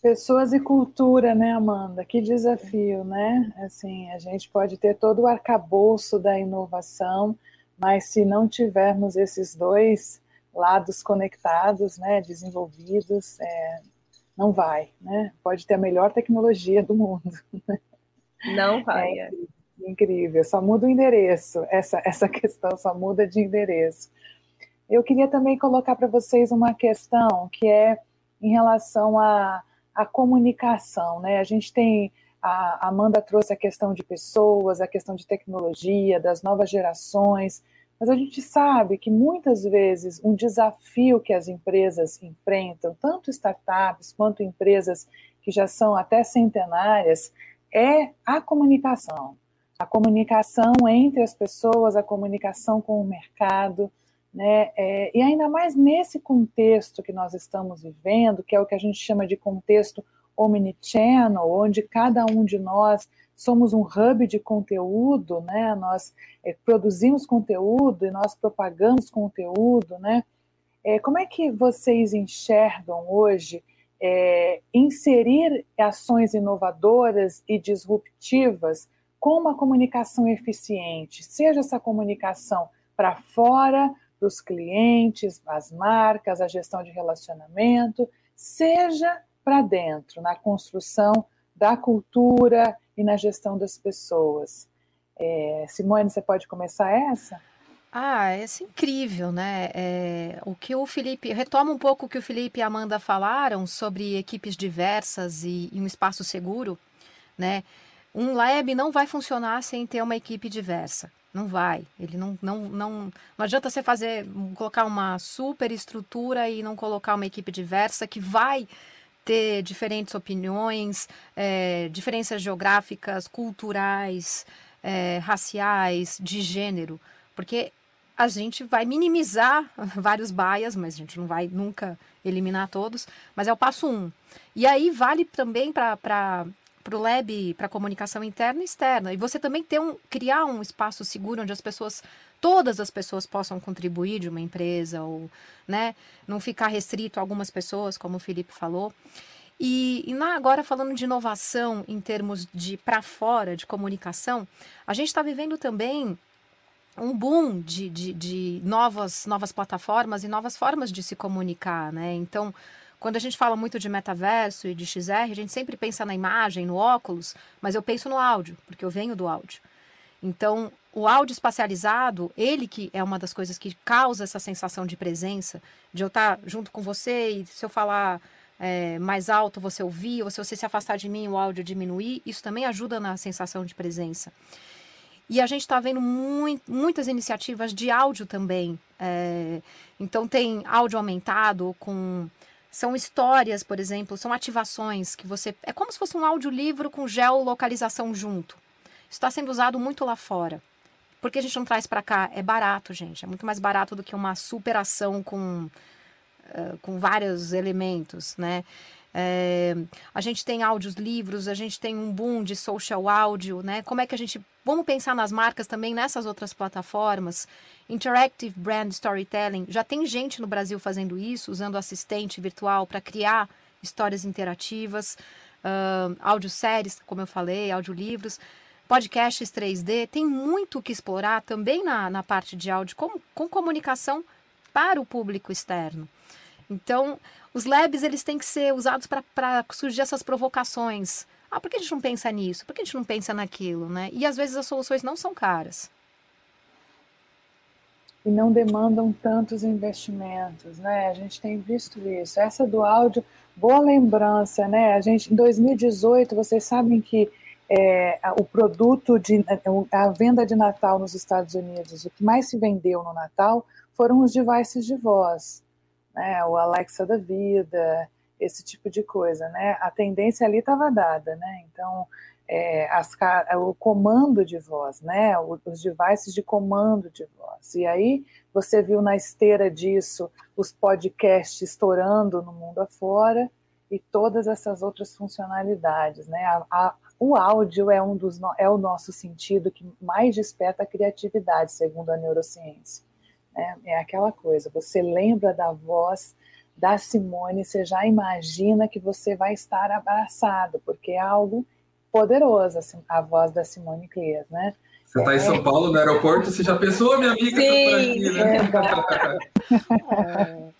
Pessoas e cultura, né, Amanda? Que desafio, né? Assim, a gente pode ter todo o arcabouço da inovação, mas se não tivermos esses dois lados conectados, né, desenvolvidos, é, não vai, né? Pode ter a melhor tecnologia do mundo. Né? Não vai. É, é incrível, só muda o endereço. Essa, essa questão só muda de endereço. Eu queria também colocar para vocês uma questão que é em relação à, à comunicação, né? A gente tem a Amanda trouxe a questão de pessoas, a questão de tecnologia, das novas gerações, mas a gente sabe que muitas vezes um desafio que as empresas enfrentam, tanto startups quanto empresas que já são até centenárias, é a comunicação. A comunicação entre as pessoas, a comunicação com o mercado, né? É, e ainda mais nesse contexto que nós estamos vivendo, que é o que a gente chama de contexto omnichannel, onde cada um de nós somos um hub de conteúdo, né? Nós é, produzimos conteúdo e nós propagamos conteúdo, né? É, como é que vocês enxergam hoje é, inserir ações inovadoras e disruptivas com uma comunicação eficiente, seja essa comunicação para fora, para os clientes, as marcas, a gestão de relacionamento, seja para dentro, na construção da cultura e na gestão das pessoas. É, Simone, você pode começar essa? Ah, é incrível, né? É, o que o Felipe. Retoma um pouco o que o Felipe e a Amanda falaram sobre equipes diversas e, e um espaço seguro, né? Um lab não vai funcionar sem ter uma equipe diversa. Não vai. Ele não, não, não, não adianta você fazer, colocar uma super estrutura e não colocar uma equipe diversa que vai ter diferentes opiniões, é, diferenças geográficas, culturais, é, raciais, de gênero, porque a gente vai minimizar vários bias, mas a gente não vai nunca eliminar todos, mas é o passo um. E aí vale também para para o lab, para comunicação interna e externa. E você também ter um, criar um espaço seguro onde as pessoas, todas as pessoas possam contribuir de uma empresa, ou né, não ficar restrito a algumas pessoas, como o Felipe falou. E, e na, agora falando de inovação em termos de para fora, de comunicação, a gente está vivendo também um boom de, de, de, novas, novas plataformas e novas formas de se comunicar, né? Então, quando a gente fala muito de metaverso e de XR, a gente sempre pensa na imagem, no óculos, mas eu penso no áudio, porque eu venho do áudio. Então, o áudio espacializado, ele que é uma das coisas que causa essa sensação de presença, de eu estar junto com você e se eu falar é, mais alto você ouvir, ou se você se afastar de mim o áudio diminuir, isso também ajuda na sensação de presença. E a gente está vendo muito, muitas iniciativas de áudio também. É, então tem áudio aumentado com são histórias, por exemplo, são ativações que você. É como se fosse um audiolivro com geolocalização junto. Está sendo usado muito lá fora. Por que a gente não traz para cá? É barato, gente. É muito mais barato do que uma superação com, uh, com vários elementos, né? É, a gente tem áudios livros, a gente tem um boom de social áudio, né? Como é que a gente. Vamos pensar nas marcas também nessas outras plataformas. Interactive Brand Storytelling. Já tem gente no Brasil fazendo isso, usando assistente virtual para criar histórias interativas, uh, audioséries, como eu falei, audiolivros, podcasts 3D. Tem muito o que explorar também na, na parte de áudio, com, com comunicação para o público externo. Então, os labs eles têm que ser usados para surgir essas provocações. Ah, por que a gente não pensa nisso? Por que a gente não pensa naquilo, né? E às vezes as soluções não são caras. E não demandam tantos investimentos, né? A gente tem visto isso. Essa do áudio, boa lembrança, né? A gente, em 2018, vocês sabem que é, o produto de a venda de Natal nos Estados Unidos, o que mais se vendeu no Natal foram os devices de voz né, o Alexa da vida, esse tipo de coisa, né? A tendência ali estava dada, né? Então, é, as, o comando de voz, né? Os devices de comando de voz. E aí você viu na esteira disso os podcasts estourando no mundo afora e todas essas outras funcionalidades, né? A, a, o áudio é um dos é o nosso sentido que mais desperta a criatividade, segundo a neurociência. É, é aquela coisa, você lembra da voz da Simone, você já imagina que você vai estar abraçado, porque é algo poderoso, assim, a voz da Simone Cleas, né? Você está é... em São Paulo, no aeroporto, você já pensou, minha amiga? Sim, né?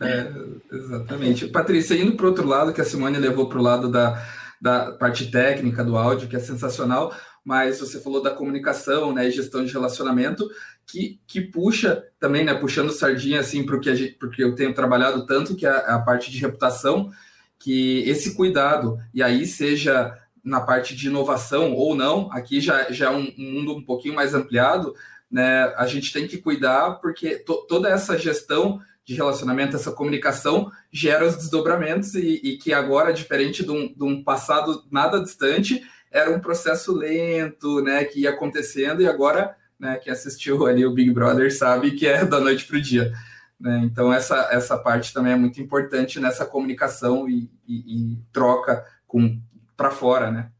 é, exatamente. Patrícia, indo para o outro lado, que a Simone levou para o lado da, da parte técnica do áudio, que é sensacional, mas você falou da comunicação, né, gestão de relacionamento, que, que puxa também, né, puxando sardinha assim para que a gente, porque eu tenho trabalhado tanto que é a, a parte de reputação, que esse cuidado e aí seja na parte de inovação ou não, aqui já, já é um, um mundo um pouquinho mais ampliado, né? A gente tem que cuidar porque to, toda essa gestão de relacionamento, essa comunicação gera os desdobramentos e, e que agora, diferente de um, de um passado nada distante, era um processo lento, né, que ia acontecendo e agora né, que assistiu ali o Big Brother sabe que é da noite para o dia. Né? Então, essa, essa parte também é muito importante nessa comunicação e, e, e troca para fora, né?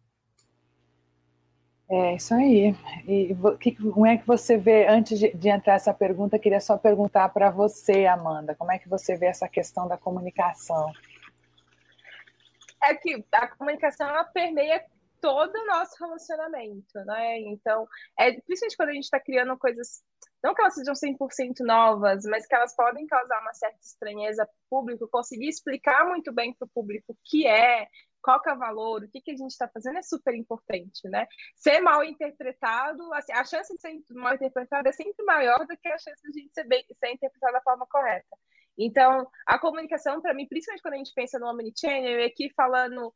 É isso aí. E que, como é que você vê, antes de, de entrar essa pergunta, queria só perguntar para você, Amanda, como é que você vê essa questão da comunicação? É que a comunicação ela permeia todo o nosso relacionamento, né? Então, é, principalmente quando a gente está criando coisas, não que elas sejam 100% novas, mas que elas podem causar uma certa estranheza para o público, conseguir explicar muito bem para o público o que é, qual que é o valor, o que, que a gente está fazendo é super importante, né? Ser mal interpretado, assim, a chance de ser mal interpretado é sempre maior do que a chance de a gente ser, bem, ser interpretado da forma correta. Então, a comunicação, para mim, principalmente quando a gente pensa no Omnichannel, e aqui falando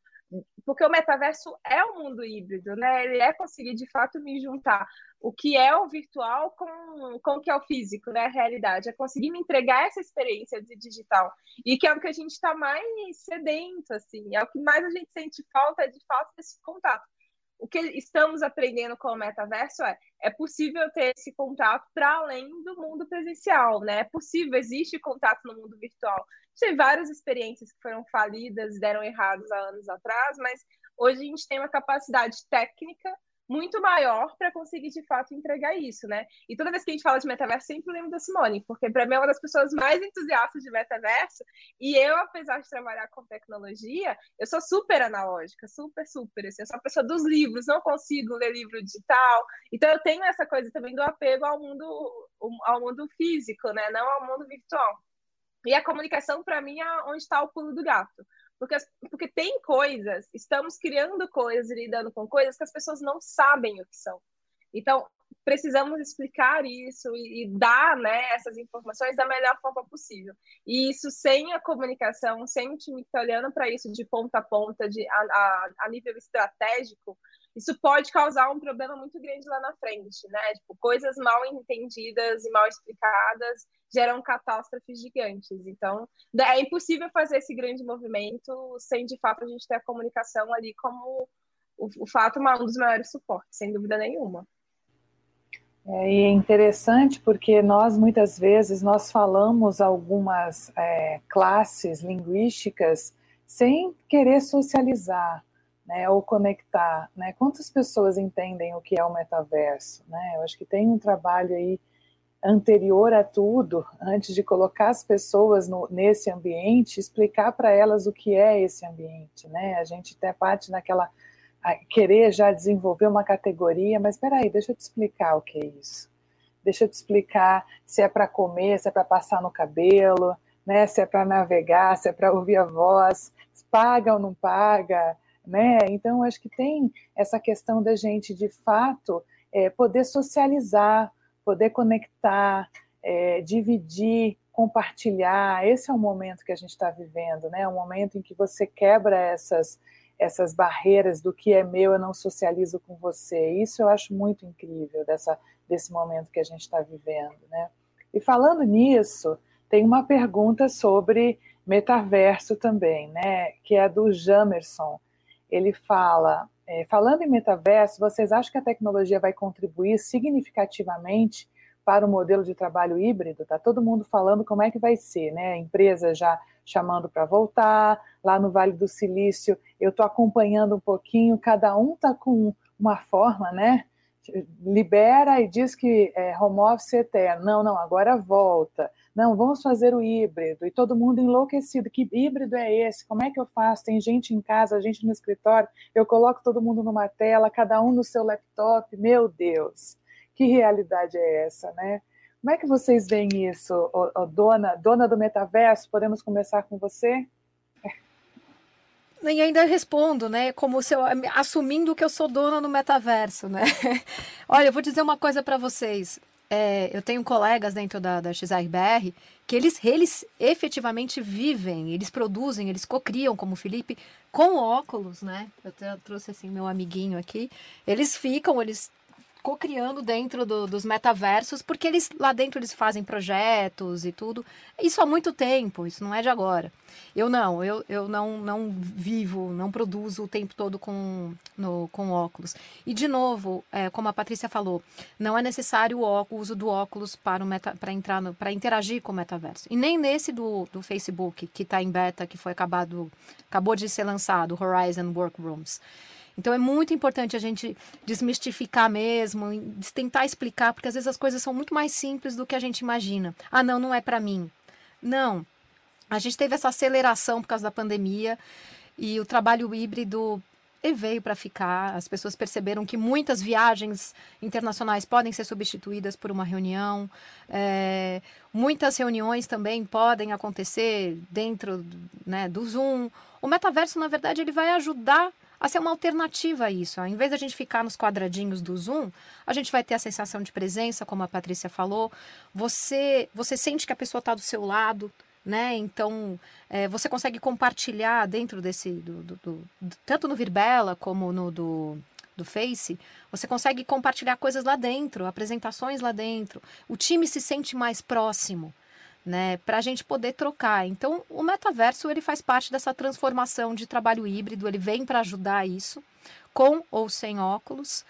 porque o metaverso é um mundo híbrido, né? Ele é conseguir de fato me juntar o que é o virtual com, com o que é o físico, né? A realidade. É conseguir me entregar essa experiência de digital. E que é o que a gente está mais sedento, assim. É o que mais a gente sente falta, é de fato desse contato o que estamos aprendendo com o metaverso é é possível ter esse contato para além do mundo presencial, né? É possível, existe contato no mundo virtual. Tem várias experiências que foram falidas, deram errados há anos atrás, mas hoje a gente tem uma capacidade técnica muito maior para conseguir de fato entregar isso, né? E toda vez que a gente fala de metaverso, sempre lembro da Simone, porque para mim é uma das pessoas mais entusiastas de metaverso, e eu, apesar de trabalhar com tecnologia, eu sou super analógica, super, super, assim, eu sou a pessoa dos livros, não consigo ler livro digital, então eu tenho essa coisa também do apego ao mundo, ao mundo físico, né? Não ao mundo virtual. E a comunicação, para mim, é onde está o pulo do gato. Porque, porque tem coisas, estamos criando coisas e lidando com coisas que as pessoas não sabem o que são. Então, precisamos explicar isso e, e, dar né, essas informações da melhor forma possível. E isso sem a comunicação, sem o time que está olhando para isso de ponta a ponta, de, a, a, a, nível estratégico, isso pode causar um problema muito grande lá na frente, né? Tipo, coisas mal entendidas e mal explicadas geram catástrofes gigantes. Então, é impossível fazer esse grande movimento sem, de fato, a gente ter a comunicação ali como o, o fato, um dos maiores suportes, sem dúvida nenhuma. É, e é interessante porque nós muitas vezes nós falamos algumas é, classes linguísticas sem querer socializar, né, ou conectar, né? Quantas pessoas entendem o que é o metaverso, né? Eu acho que tem um trabalho aí anterior a tudo, antes de colocar as pessoas no, nesse ambiente, explicar para elas o que é esse ambiente, né? A gente até parte naquela querer já desenvolver uma categoria, mas espera aí, deixa eu te explicar o que é isso. Deixa eu te explicar se é para comer, se é para passar no cabelo, né? Se é para navegar, se é para ouvir a voz, paga ou não paga, né? Então acho que tem essa questão da gente de fato é, poder socializar, poder conectar, é, dividir, compartilhar. Esse é o momento que a gente está vivendo, né? É um momento em que você quebra essas essas barreiras do que é meu, eu não socializo com você. Isso eu acho muito incrível dessa, desse momento que a gente está vivendo. Né? E falando nisso, tem uma pergunta sobre metaverso também, né? que é do Jamerson. Ele fala, é, falando em metaverso, vocês acham que a tecnologia vai contribuir significativamente para o modelo de trabalho híbrido? Está todo mundo falando como é que vai ser, né? A empresa já chamando para voltar, lá no Vale do Silício eu estou acompanhando um pouquinho, cada um está com uma forma, né? Libera e diz que é home office é eterno. Não, não, agora volta. Não, vamos fazer o híbrido. E todo mundo enlouquecido. Que híbrido é esse? Como é que eu faço? Tem gente em casa, gente no escritório. Eu coloco todo mundo numa tela, cada um no seu laptop. Meu Deus, que realidade é essa, né? Como é que vocês veem isso, ô, ô, dona, dona do metaverso? Podemos começar com você? E ainda respondo, né? Como se eu, assumindo que eu sou dona do metaverso, né? Olha, eu vou dizer uma coisa para vocês. É, eu tenho colegas dentro da, da XRBR que eles, eles efetivamente vivem, eles produzem, eles cocriam, como o Felipe, com óculos, né? Eu trouxe assim meu amiguinho aqui. Eles ficam, eles co-criando dentro do, dos metaversos, porque eles lá dentro eles fazem projetos e tudo. Isso há muito tempo, isso não é de agora. Eu não, eu, eu não, não vivo, não produzo o tempo todo com, no, com óculos. E de novo, é, como a Patrícia falou, não é necessário o, o uso do óculos para, o meta, para, entrar no, para interagir com o metaverso. E nem nesse do, do Facebook, que está em beta, que foi acabado, acabou de ser lançado, Horizon Workrooms. Então é muito importante a gente desmistificar mesmo, tentar explicar, porque às vezes as coisas são muito mais simples do que a gente imagina. Ah, não, não é para mim. Não. A gente teve essa aceleração por causa da pandemia e o trabalho híbrido veio para ficar. As pessoas perceberam que muitas viagens internacionais podem ser substituídas por uma reunião. É, muitas reuniões também podem acontecer dentro né, do Zoom. O metaverso, na verdade, ele vai ajudar a ser uma alternativa a isso. Ao invés da gente ficar nos quadradinhos do Zoom, a gente vai ter a sensação de presença, como a Patrícia falou. Você, você sente que a pessoa está do seu lado, né? Então, é, você consegue compartilhar dentro desse, do, do, do, tanto no Virbela como no do, do Face, você consegue compartilhar coisas lá dentro, apresentações lá dentro. O time se sente mais próximo né, para a gente poder trocar. Então, o metaverso ele faz parte dessa transformação de trabalho híbrido, ele vem para ajudar isso, com ou sem óculos.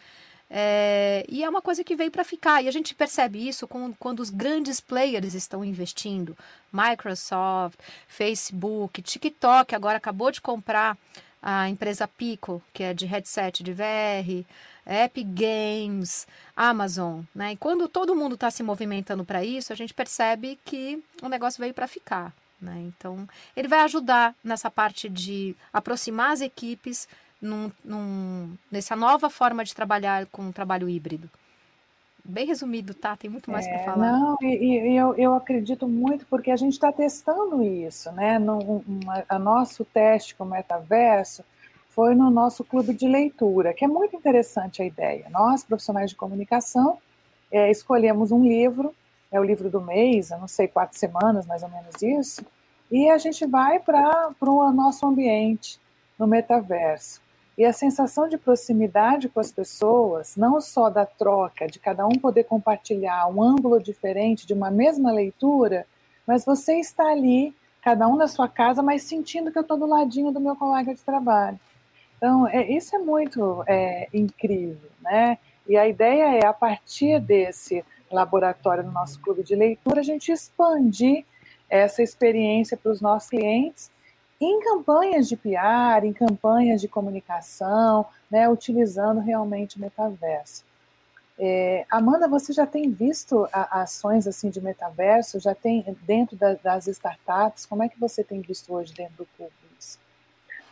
É, e é uma coisa que veio para ficar. E a gente percebe isso com, quando os grandes players estão investindo. Microsoft, Facebook, TikTok agora acabou de comprar a empresa Pico, que é de headset de VR, Epic Games, Amazon, né? E quando todo mundo está se movimentando para isso, a gente percebe que o negócio veio para ficar, né? Então, ele vai ajudar nessa parte de aproximar as equipes num, num, nessa nova forma de trabalhar com o trabalho híbrido. Bem resumido, tá? Tem muito mais é, para falar. Não, e, e eu, eu, acredito muito porque a gente está testando isso, né? No, um, a nosso teste com o metaverso foi no nosso clube de leitura, que é muito interessante a ideia. Nós, profissionais de comunicação, é, escolhemos um livro, é o livro do mês, eu não sei, quatro semanas, mais ou menos isso, e a gente vai para o nosso ambiente, no metaverso. E a sensação de proximidade com as pessoas, não só da troca, de cada um poder compartilhar um ângulo diferente de uma mesma leitura, mas você está ali, cada um na sua casa, mas sentindo que eu estou do ladinho do meu colega de trabalho. Então, é, isso é muito é, incrível, né? E a ideia é, a partir desse laboratório no nosso clube de leitura, a gente expandir essa experiência para os nossos clientes em campanhas de PR, em campanhas de comunicação, né, utilizando realmente o metaverso. É, Amanda, você já tem visto a, ações assim de metaverso? Já tem dentro da, das startups? Como é que você tem visto hoje dentro do Cubus?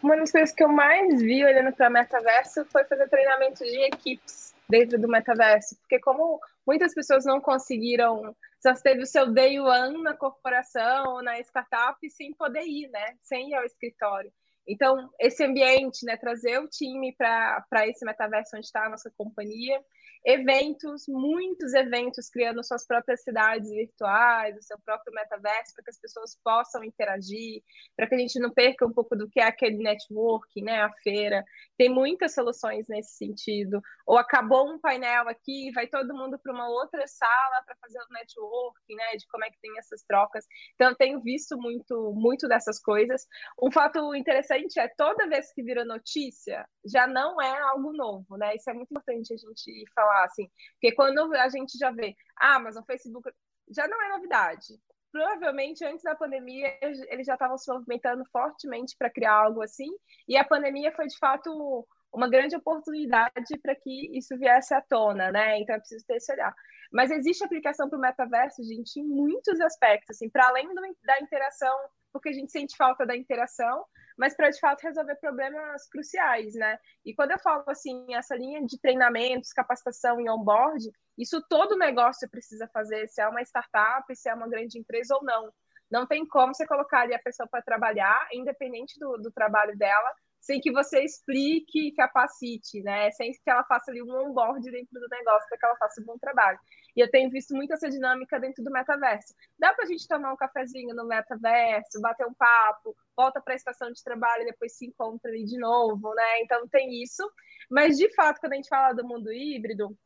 Uma das coisas que eu mais vi olhando para metaverso foi fazer treinamento de equipes dentro do metaverso, porque como muitas pessoas não conseguiram só teve o seu day one na corporação, na startup, sem poder ir, né? Sem ir ao escritório. Então, esse ambiente, né? Trazer o time para esse metaverso onde está a nossa companhia eventos, muitos eventos criando suas próprias cidades virtuais, o seu próprio metaverso, para que as pessoas possam interagir, para que a gente não perca um pouco do que é aquele networking, né, a feira. Tem muitas soluções nesse sentido. Ou acabou um painel aqui, vai todo mundo para uma outra sala para fazer o networking, né, de como é que tem essas trocas. Então, eu tenho visto muito, muito dessas coisas. Um fato interessante é toda vez que vira notícia, já não é algo novo, né? Isso é muito importante a gente falar assim. Porque quando a gente já vê, ah, Amazon, Facebook, já não é novidade. Provavelmente antes da pandemia eles já estavam se movimentando fortemente para criar algo assim, e a pandemia foi de fato uma grande oportunidade para que isso viesse à tona, né? Então é preciso ter esse olhar. Mas existe aplicação para o metaverso, gente, em muitos aspectos, assim, para além do, da interação, porque a gente sente falta da interação, mas para de fato resolver problemas cruciais, né? E quando eu falo assim, essa linha de treinamentos, capacitação e onboard, isso todo negócio precisa fazer, se é uma startup, se é uma grande empresa ou não. Não tem como você colocar ali a pessoa para trabalhar, independente do, do trabalho dela, sem que você explique e capacite, né? Sem que ela faça ali um onboard dentro do negócio para que ela faça um bom trabalho. E eu tenho visto muito essa dinâmica dentro do metaverso. Dá para a gente tomar um cafezinho no metaverso, bater um papo, volta para a estação de trabalho e depois se encontra ali de novo, né? Então tem isso. Mas de fato, quando a gente fala do mundo híbrido,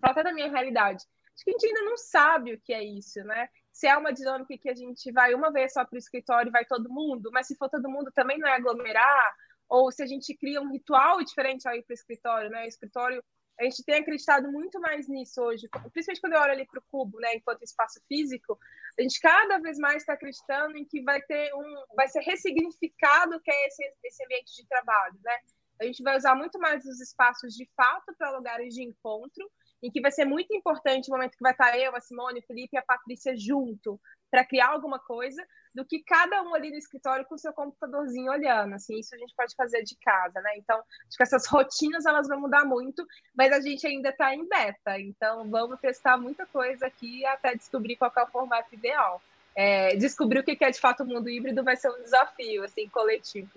falta da minha realidade. Acho que a gente ainda não sabe o que é isso, né? Se é uma dinâmica que a gente vai uma vez só para o escritório e vai todo mundo, mas se for todo mundo também não é aglomerar, ou se a gente cria um ritual diferente ao ir para o escritório, né? O escritório a gente tem acreditado muito mais nisso hoje, principalmente quando eu olho ali para o cubo, né, enquanto espaço físico, a gente cada vez mais está acreditando em que vai ter um, vai ser ressignificado o que é esse, esse ambiente de trabalho, né? A gente vai usar muito mais os espaços de fato para lugares de encontro, em que vai ser muito importante o momento que vai estar eu, a Simone, o Felipe e a Patrícia junto para criar alguma coisa, do que cada um ali no escritório com o seu computadorzinho olhando, assim, isso a gente pode fazer de casa, né? Então, acho que essas rotinas elas vão mudar muito, mas a gente ainda está em beta, então vamos testar muita coisa aqui até descobrir qual é o formato ideal. É, descobrir o que é de fato o mundo híbrido vai ser um desafio, assim, coletivo.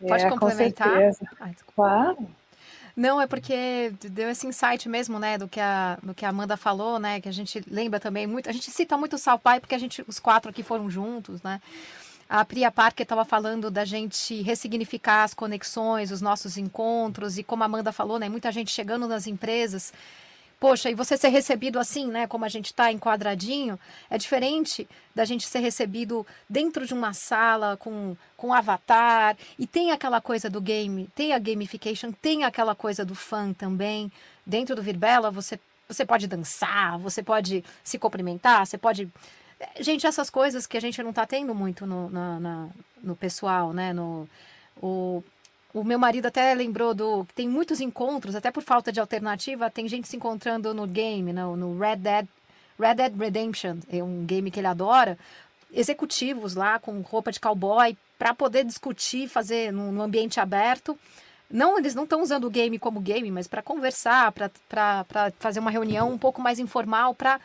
Pode é, complementar? Com claro. Não, é porque deu esse insight mesmo, né, do que a, do que a Amanda falou, né, que a gente lembra também muito, a gente cita muito o Salpai porque a gente, os quatro aqui foram juntos, né, a Priya Parker estava falando da gente ressignificar as conexões, os nossos encontros, e como a Amanda falou, né, muita gente chegando nas empresas Poxa, e você ser recebido assim, né? Como a gente está enquadradinho, é diferente da gente ser recebido dentro de uma sala com, com avatar. E tem aquela coisa do game, tem a gamification, tem aquela coisa do fã também. Dentro do Virbela, você, você pode dançar, você pode se cumprimentar, você pode Gente, essas coisas que a gente não está tendo muito no, na, na, no pessoal, né? No, o, o meu marido até lembrou do que tem muitos encontros, até por falta de alternativa, tem gente se encontrando no game, no, no Red Dead Red Dead Redemption, é um game que ele adora, executivos lá com roupa de cowboy para poder discutir, fazer no, no, ambiente aberto. Não, eles não estão usando o game como game, mas para conversar, para fazer uma reunião um pouco mais informal, para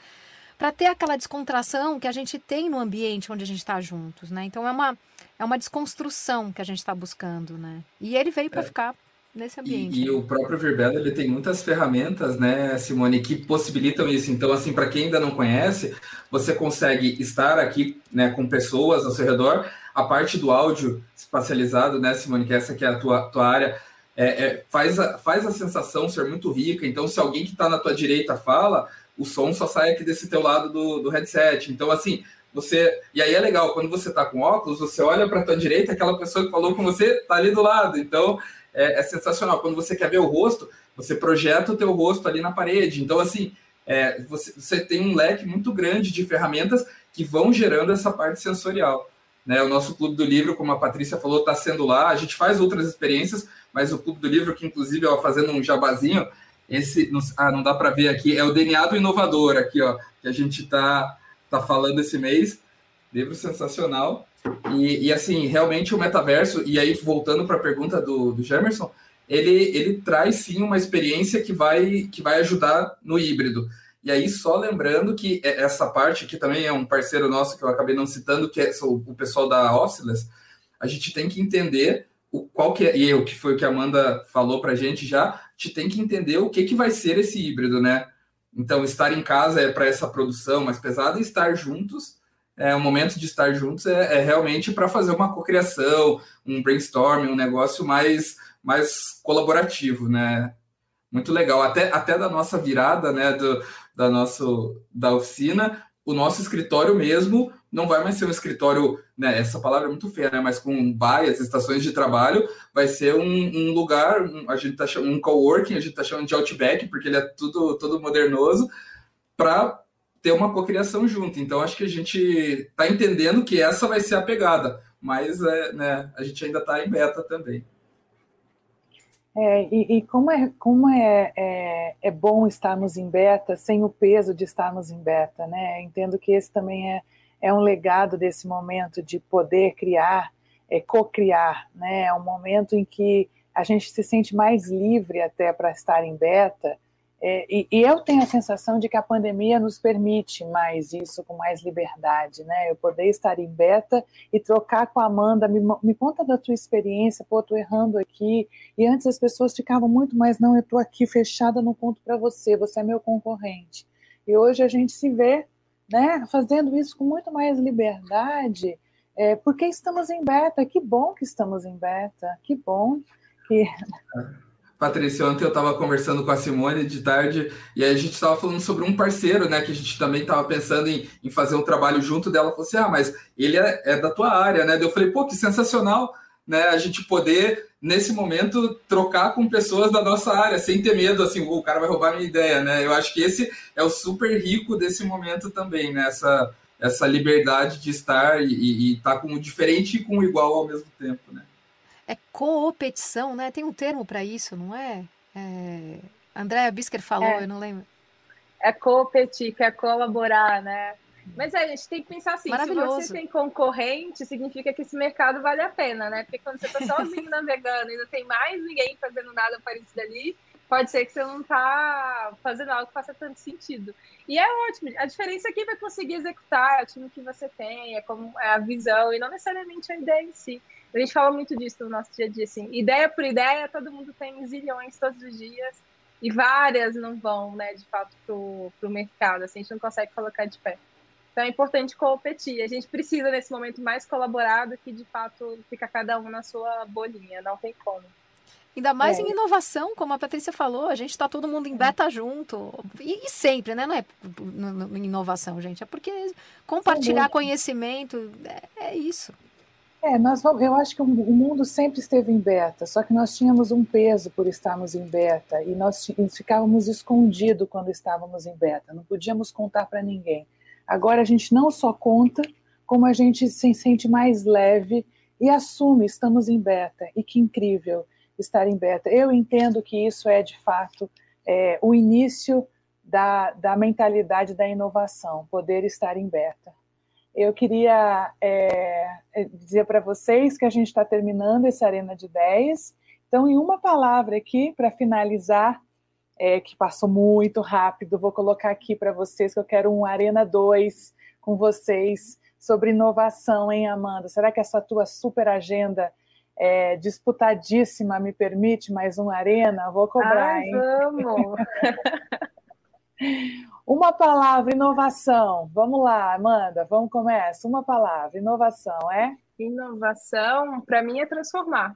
para ter aquela descontração que a gente tem no ambiente onde a gente está juntos, né? Então é uma, é uma desconstrução que a gente está buscando, né? E ele veio para é. ficar nesse ambiente. E, e, o próprio Verbela ele tem muitas ferramentas, né, Simone, que possibilitam isso. Então, assim, para quem ainda não conhece, você consegue estar aqui, né, com pessoas ao seu redor. A parte do áudio espacializado, né, Simone, que essa que é a tua, tua área, é, é, faz, a, faz a sensação ser muito rica. Então, se alguém que está na tua direita fala, o som só sai aqui desse teu lado do, do headset. Então, assim, você. E aí é legal, quando você está com óculos, você olha para a tua direita, aquela pessoa que falou com você está ali do lado. Então, é, é, sensacional. Quando você quer ver o rosto, você projeta o teu rosto ali na parede. Então, assim, é, você, você tem um leque muito grande de ferramentas que vão gerando essa parte sensorial. Né? O nosso Clube do Livro, como a Patrícia falou, está sendo lá. A gente faz outras experiências, mas o Clube do Livro, que inclusive, ó, fazendo um jabazinho, esse, não, ah, não dá para ver aqui, é o DNA do inovador aqui, ó, que a gente está tá falando esse mês. Livro sensacional. E, e, assim, realmente o metaverso, e aí voltando para a pergunta do, do Gemerson, ele, ele traz sim uma experiência que vai, que vai ajudar no híbrido. E aí, só lembrando que essa parte, que também é um parceiro nosso que eu acabei não citando, que é o pessoal da Oscillus, a gente tem que entender o qual que é, e o que foi o que a Amanda falou para a gente já, a gente tem que entender o que, que vai ser esse híbrido, né? Então, estar em casa é para essa produção mais pesada e estar juntos, é, o momento de estar juntos é, é realmente para fazer uma cocriação, um brainstorming, um negócio mais, mais colaborativo, né? Muito legal. Até, até da nossa virada, né, do, da, nosso, da oficina, o nosso escritório mesmo não vai mais ser um escritório, né, essa palavra é muito feia, né, mas com baias, estações de trabalho, vai ser um, um lugar, um, a gente tá chamando um coworking, a gente está chamando de Outback, porque ele é tudo, todo modernoso, para ter uma cocriação junto. Então, acho que a gente está entendendo que essa vai ser a pegada, mas é, né, a gente ainda está em beta também. É, e, e, como, é, como é, é, é, bom estarmos em beta sem o peso de estarmos em beta, né? Entendo que esse também é, é um legado desse momento de poder criar, é, co-criar, né? É um momento em que a gente se sente mais livre até para estar em beta, é, e, e, eu tenho a sensação de que a pandemia nos permite mais isso, com mais liberdade, né? Eu poder estar em beta e trocar com a Amanda, me, me conta da tua experiência, pô, tô errando aqui. E antes as pessoas ficavam muito mais, não, eu tô aqui fechada, não conto para você, você é meu concorrente. E hoje a gente se vê, né, fazendo isso com muito mais liberdade, é, porque estamos em beta. Que bom que estamos em beta, que bom que. Patrícia, ontem eu estava conversando com a Simone de tarde e a gente estava falando sobre um parceiro, né? Que a gente também estava pensando em, em, fazer um trabalho junto dela. Falou assim: ah, mas ele é, é, da tua área, né? Eu falei, pô, que sensacional, né? A gente poder, nesse momento, trocar com pessoas da nossa área, sem ter medo, assim, o cara vai roubar minha ideia, né? Eu acho que esse é o super rico desse momento também, né? Essa, essa liberdade de estar e estar tá com o diferente e com o igual ao mesmo tempo, né? É competição, né? Tem um termo para isso, não é? é... Andréa Bisker falou, é. eu não lembro. É competir, quer colaborar, né? Mas é, a gente tem que pensar assim, se você tem concorrente, significa que esse mercado vale a pena, né? Porque quando você está sozinho navegando e não tem mais ninguém fazendo nada parecido ali, pode ser que você não está fazendo algo que faça tanto sentido. E é ótimo. A diferença aqui é vai conseguir executar, é o time que você tem, é como é a visão, e não necessariamente a ideia em si. A gente fala muito disso no nosso dia a dia, assim. Ideia por ideia, todo mundo tem zilhões todos os dias e várias não vão, né, de fato, pro, pro mercado. Assim, a gente não consegue colocar de pé. Então é importante competir. A gente precisa, nesse momento, mais colaborado que, de fato, fica cada um na sua bolinha. Não tem como. Ainda mais é. em inovação, como a Patrícia falou, a gente está todo mundo em beta junto. E, e sempre, né? Não é em inovação, gente. É porque compartilhar conhecimento é, é isso. É, nós vamos, eu acho que o mundo sempre esteve em beta, só que nós tínhamos um peso por estarmos em beta e nós ficávamos escondidos quando estávamos em beta, não podíamos contar para ninguém. Agora a gente não só conta, como a gente se sente mais leve e assume, estamos em beta. E que incrível estar em beta. Eu entendo que isso é, de fato, é, o início da, da mentalidade da inovação, poder estar em beta. Eu queria é, é dizer para vocês que a gente está terminando essa Arena de Ideias. Então, em uma palavra aqui, para finalizar, é, que passou muito rápido, vou colocar aqui para vocês que eu quero um Arena 2 com vocês sobre inovação, hein, Amanda? Será que essa tua super agenda é, disputadíssima me permite mais um Arena? Vou cobrar, Ai, hein? Vamos! Uma palavra, inovação. Vamos lá, Amanda, vamos começar. Uma palavra, inovação, é? Inovação, para mim, é transformar.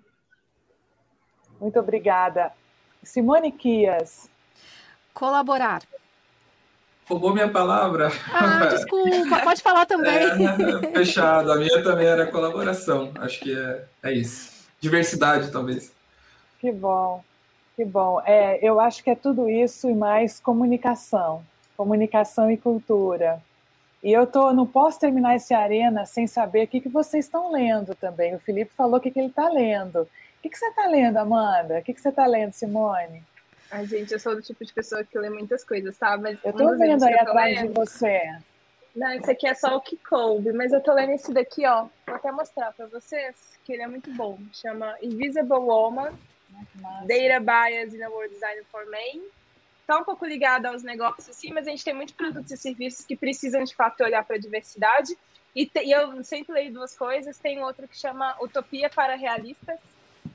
Muito obrigada. Simone Kias. Colaborar. Roubou minha palavra. Ah, desculpa, pode falar também. É, fechado, a minha também era colaboração. Acho que é, é isso. Diversidade, talvez. Que bom, que bom. É, eu acho que é tudo isso e mais comunicação. Comunicação e cultura. E eu tô, não posso terminar esse arena sem saber o que, que vocês estão lendo também. O Felipe falou o que, que ele está lendo. O que, que você está lendo, Amanda? O que, que você está lendo, Simone? Ai, gente, eu sou do tipo de pessoa que lê muitas coisas, tá? Mas eu tô vendo aí atrás lendo... de você. Não, esse aqui é só o que coube, mas eu tô lendo esse daqui, ó. Vou até mostrar para vocês que ele é muito bom. Chama Invisible Woman, Data Bias in a World Design for Men. Tá um pouco ligado aos negócios, sim, mas a gente tem muitos produtos e serviços que precisam, de fato, olhar para a diversidade. E, te, e eu sempre leio duas coisas. Tem outro que chama Utopia para Realistas,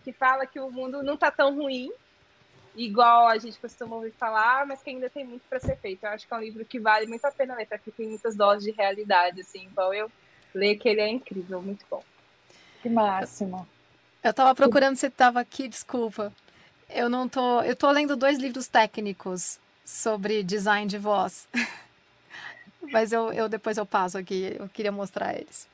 que fala que o mundo não tá tão ruim, igual a gente costuma ouvir falar, mas que ainda tem muito para ser feito. Eu acho que é um livro que vale muito a pena ler, porque tem muitas doses de realidade, assim, igual eu leio que ele é incrível, muito bom. Que máximo. Eu estava procurando se estava aqui, desculpa. Eu não tô, eu tô lendo dois livros técnicos sobre design de voz. Mas eu, eu depois eu passo aqui, eu queria mostrar eles.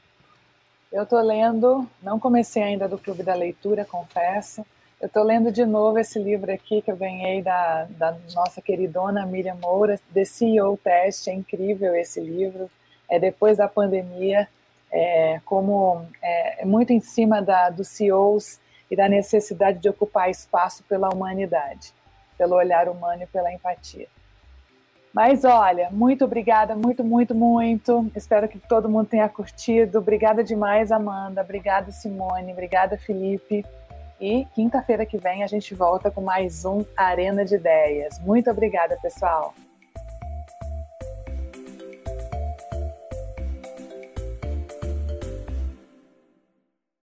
Eu estou lendo, não comecei ainda do Clube da Leitura, confesso, eu estou lendo de novo esse livro aqui que eu ganhei da, da nossa queridona Miriam Moura, The CEO Test. É incrível esse livro. É depois da pandemia, é, como é, é muito em cima da, dos CEOs e da necessidade de ocupar espaço pela humanidade, pelo olhar humano e pela empatia. Mas olha, muito obrigada, muito, muito, muito. Espero que todo mundo tenha curtido. Obrigada demais, Amanda. Obrigada, Simone. Obrigada, Felipe. E quinta-feira que vem a gente volta com mais um Arena de Ideias. Muito obrigada, pessoal!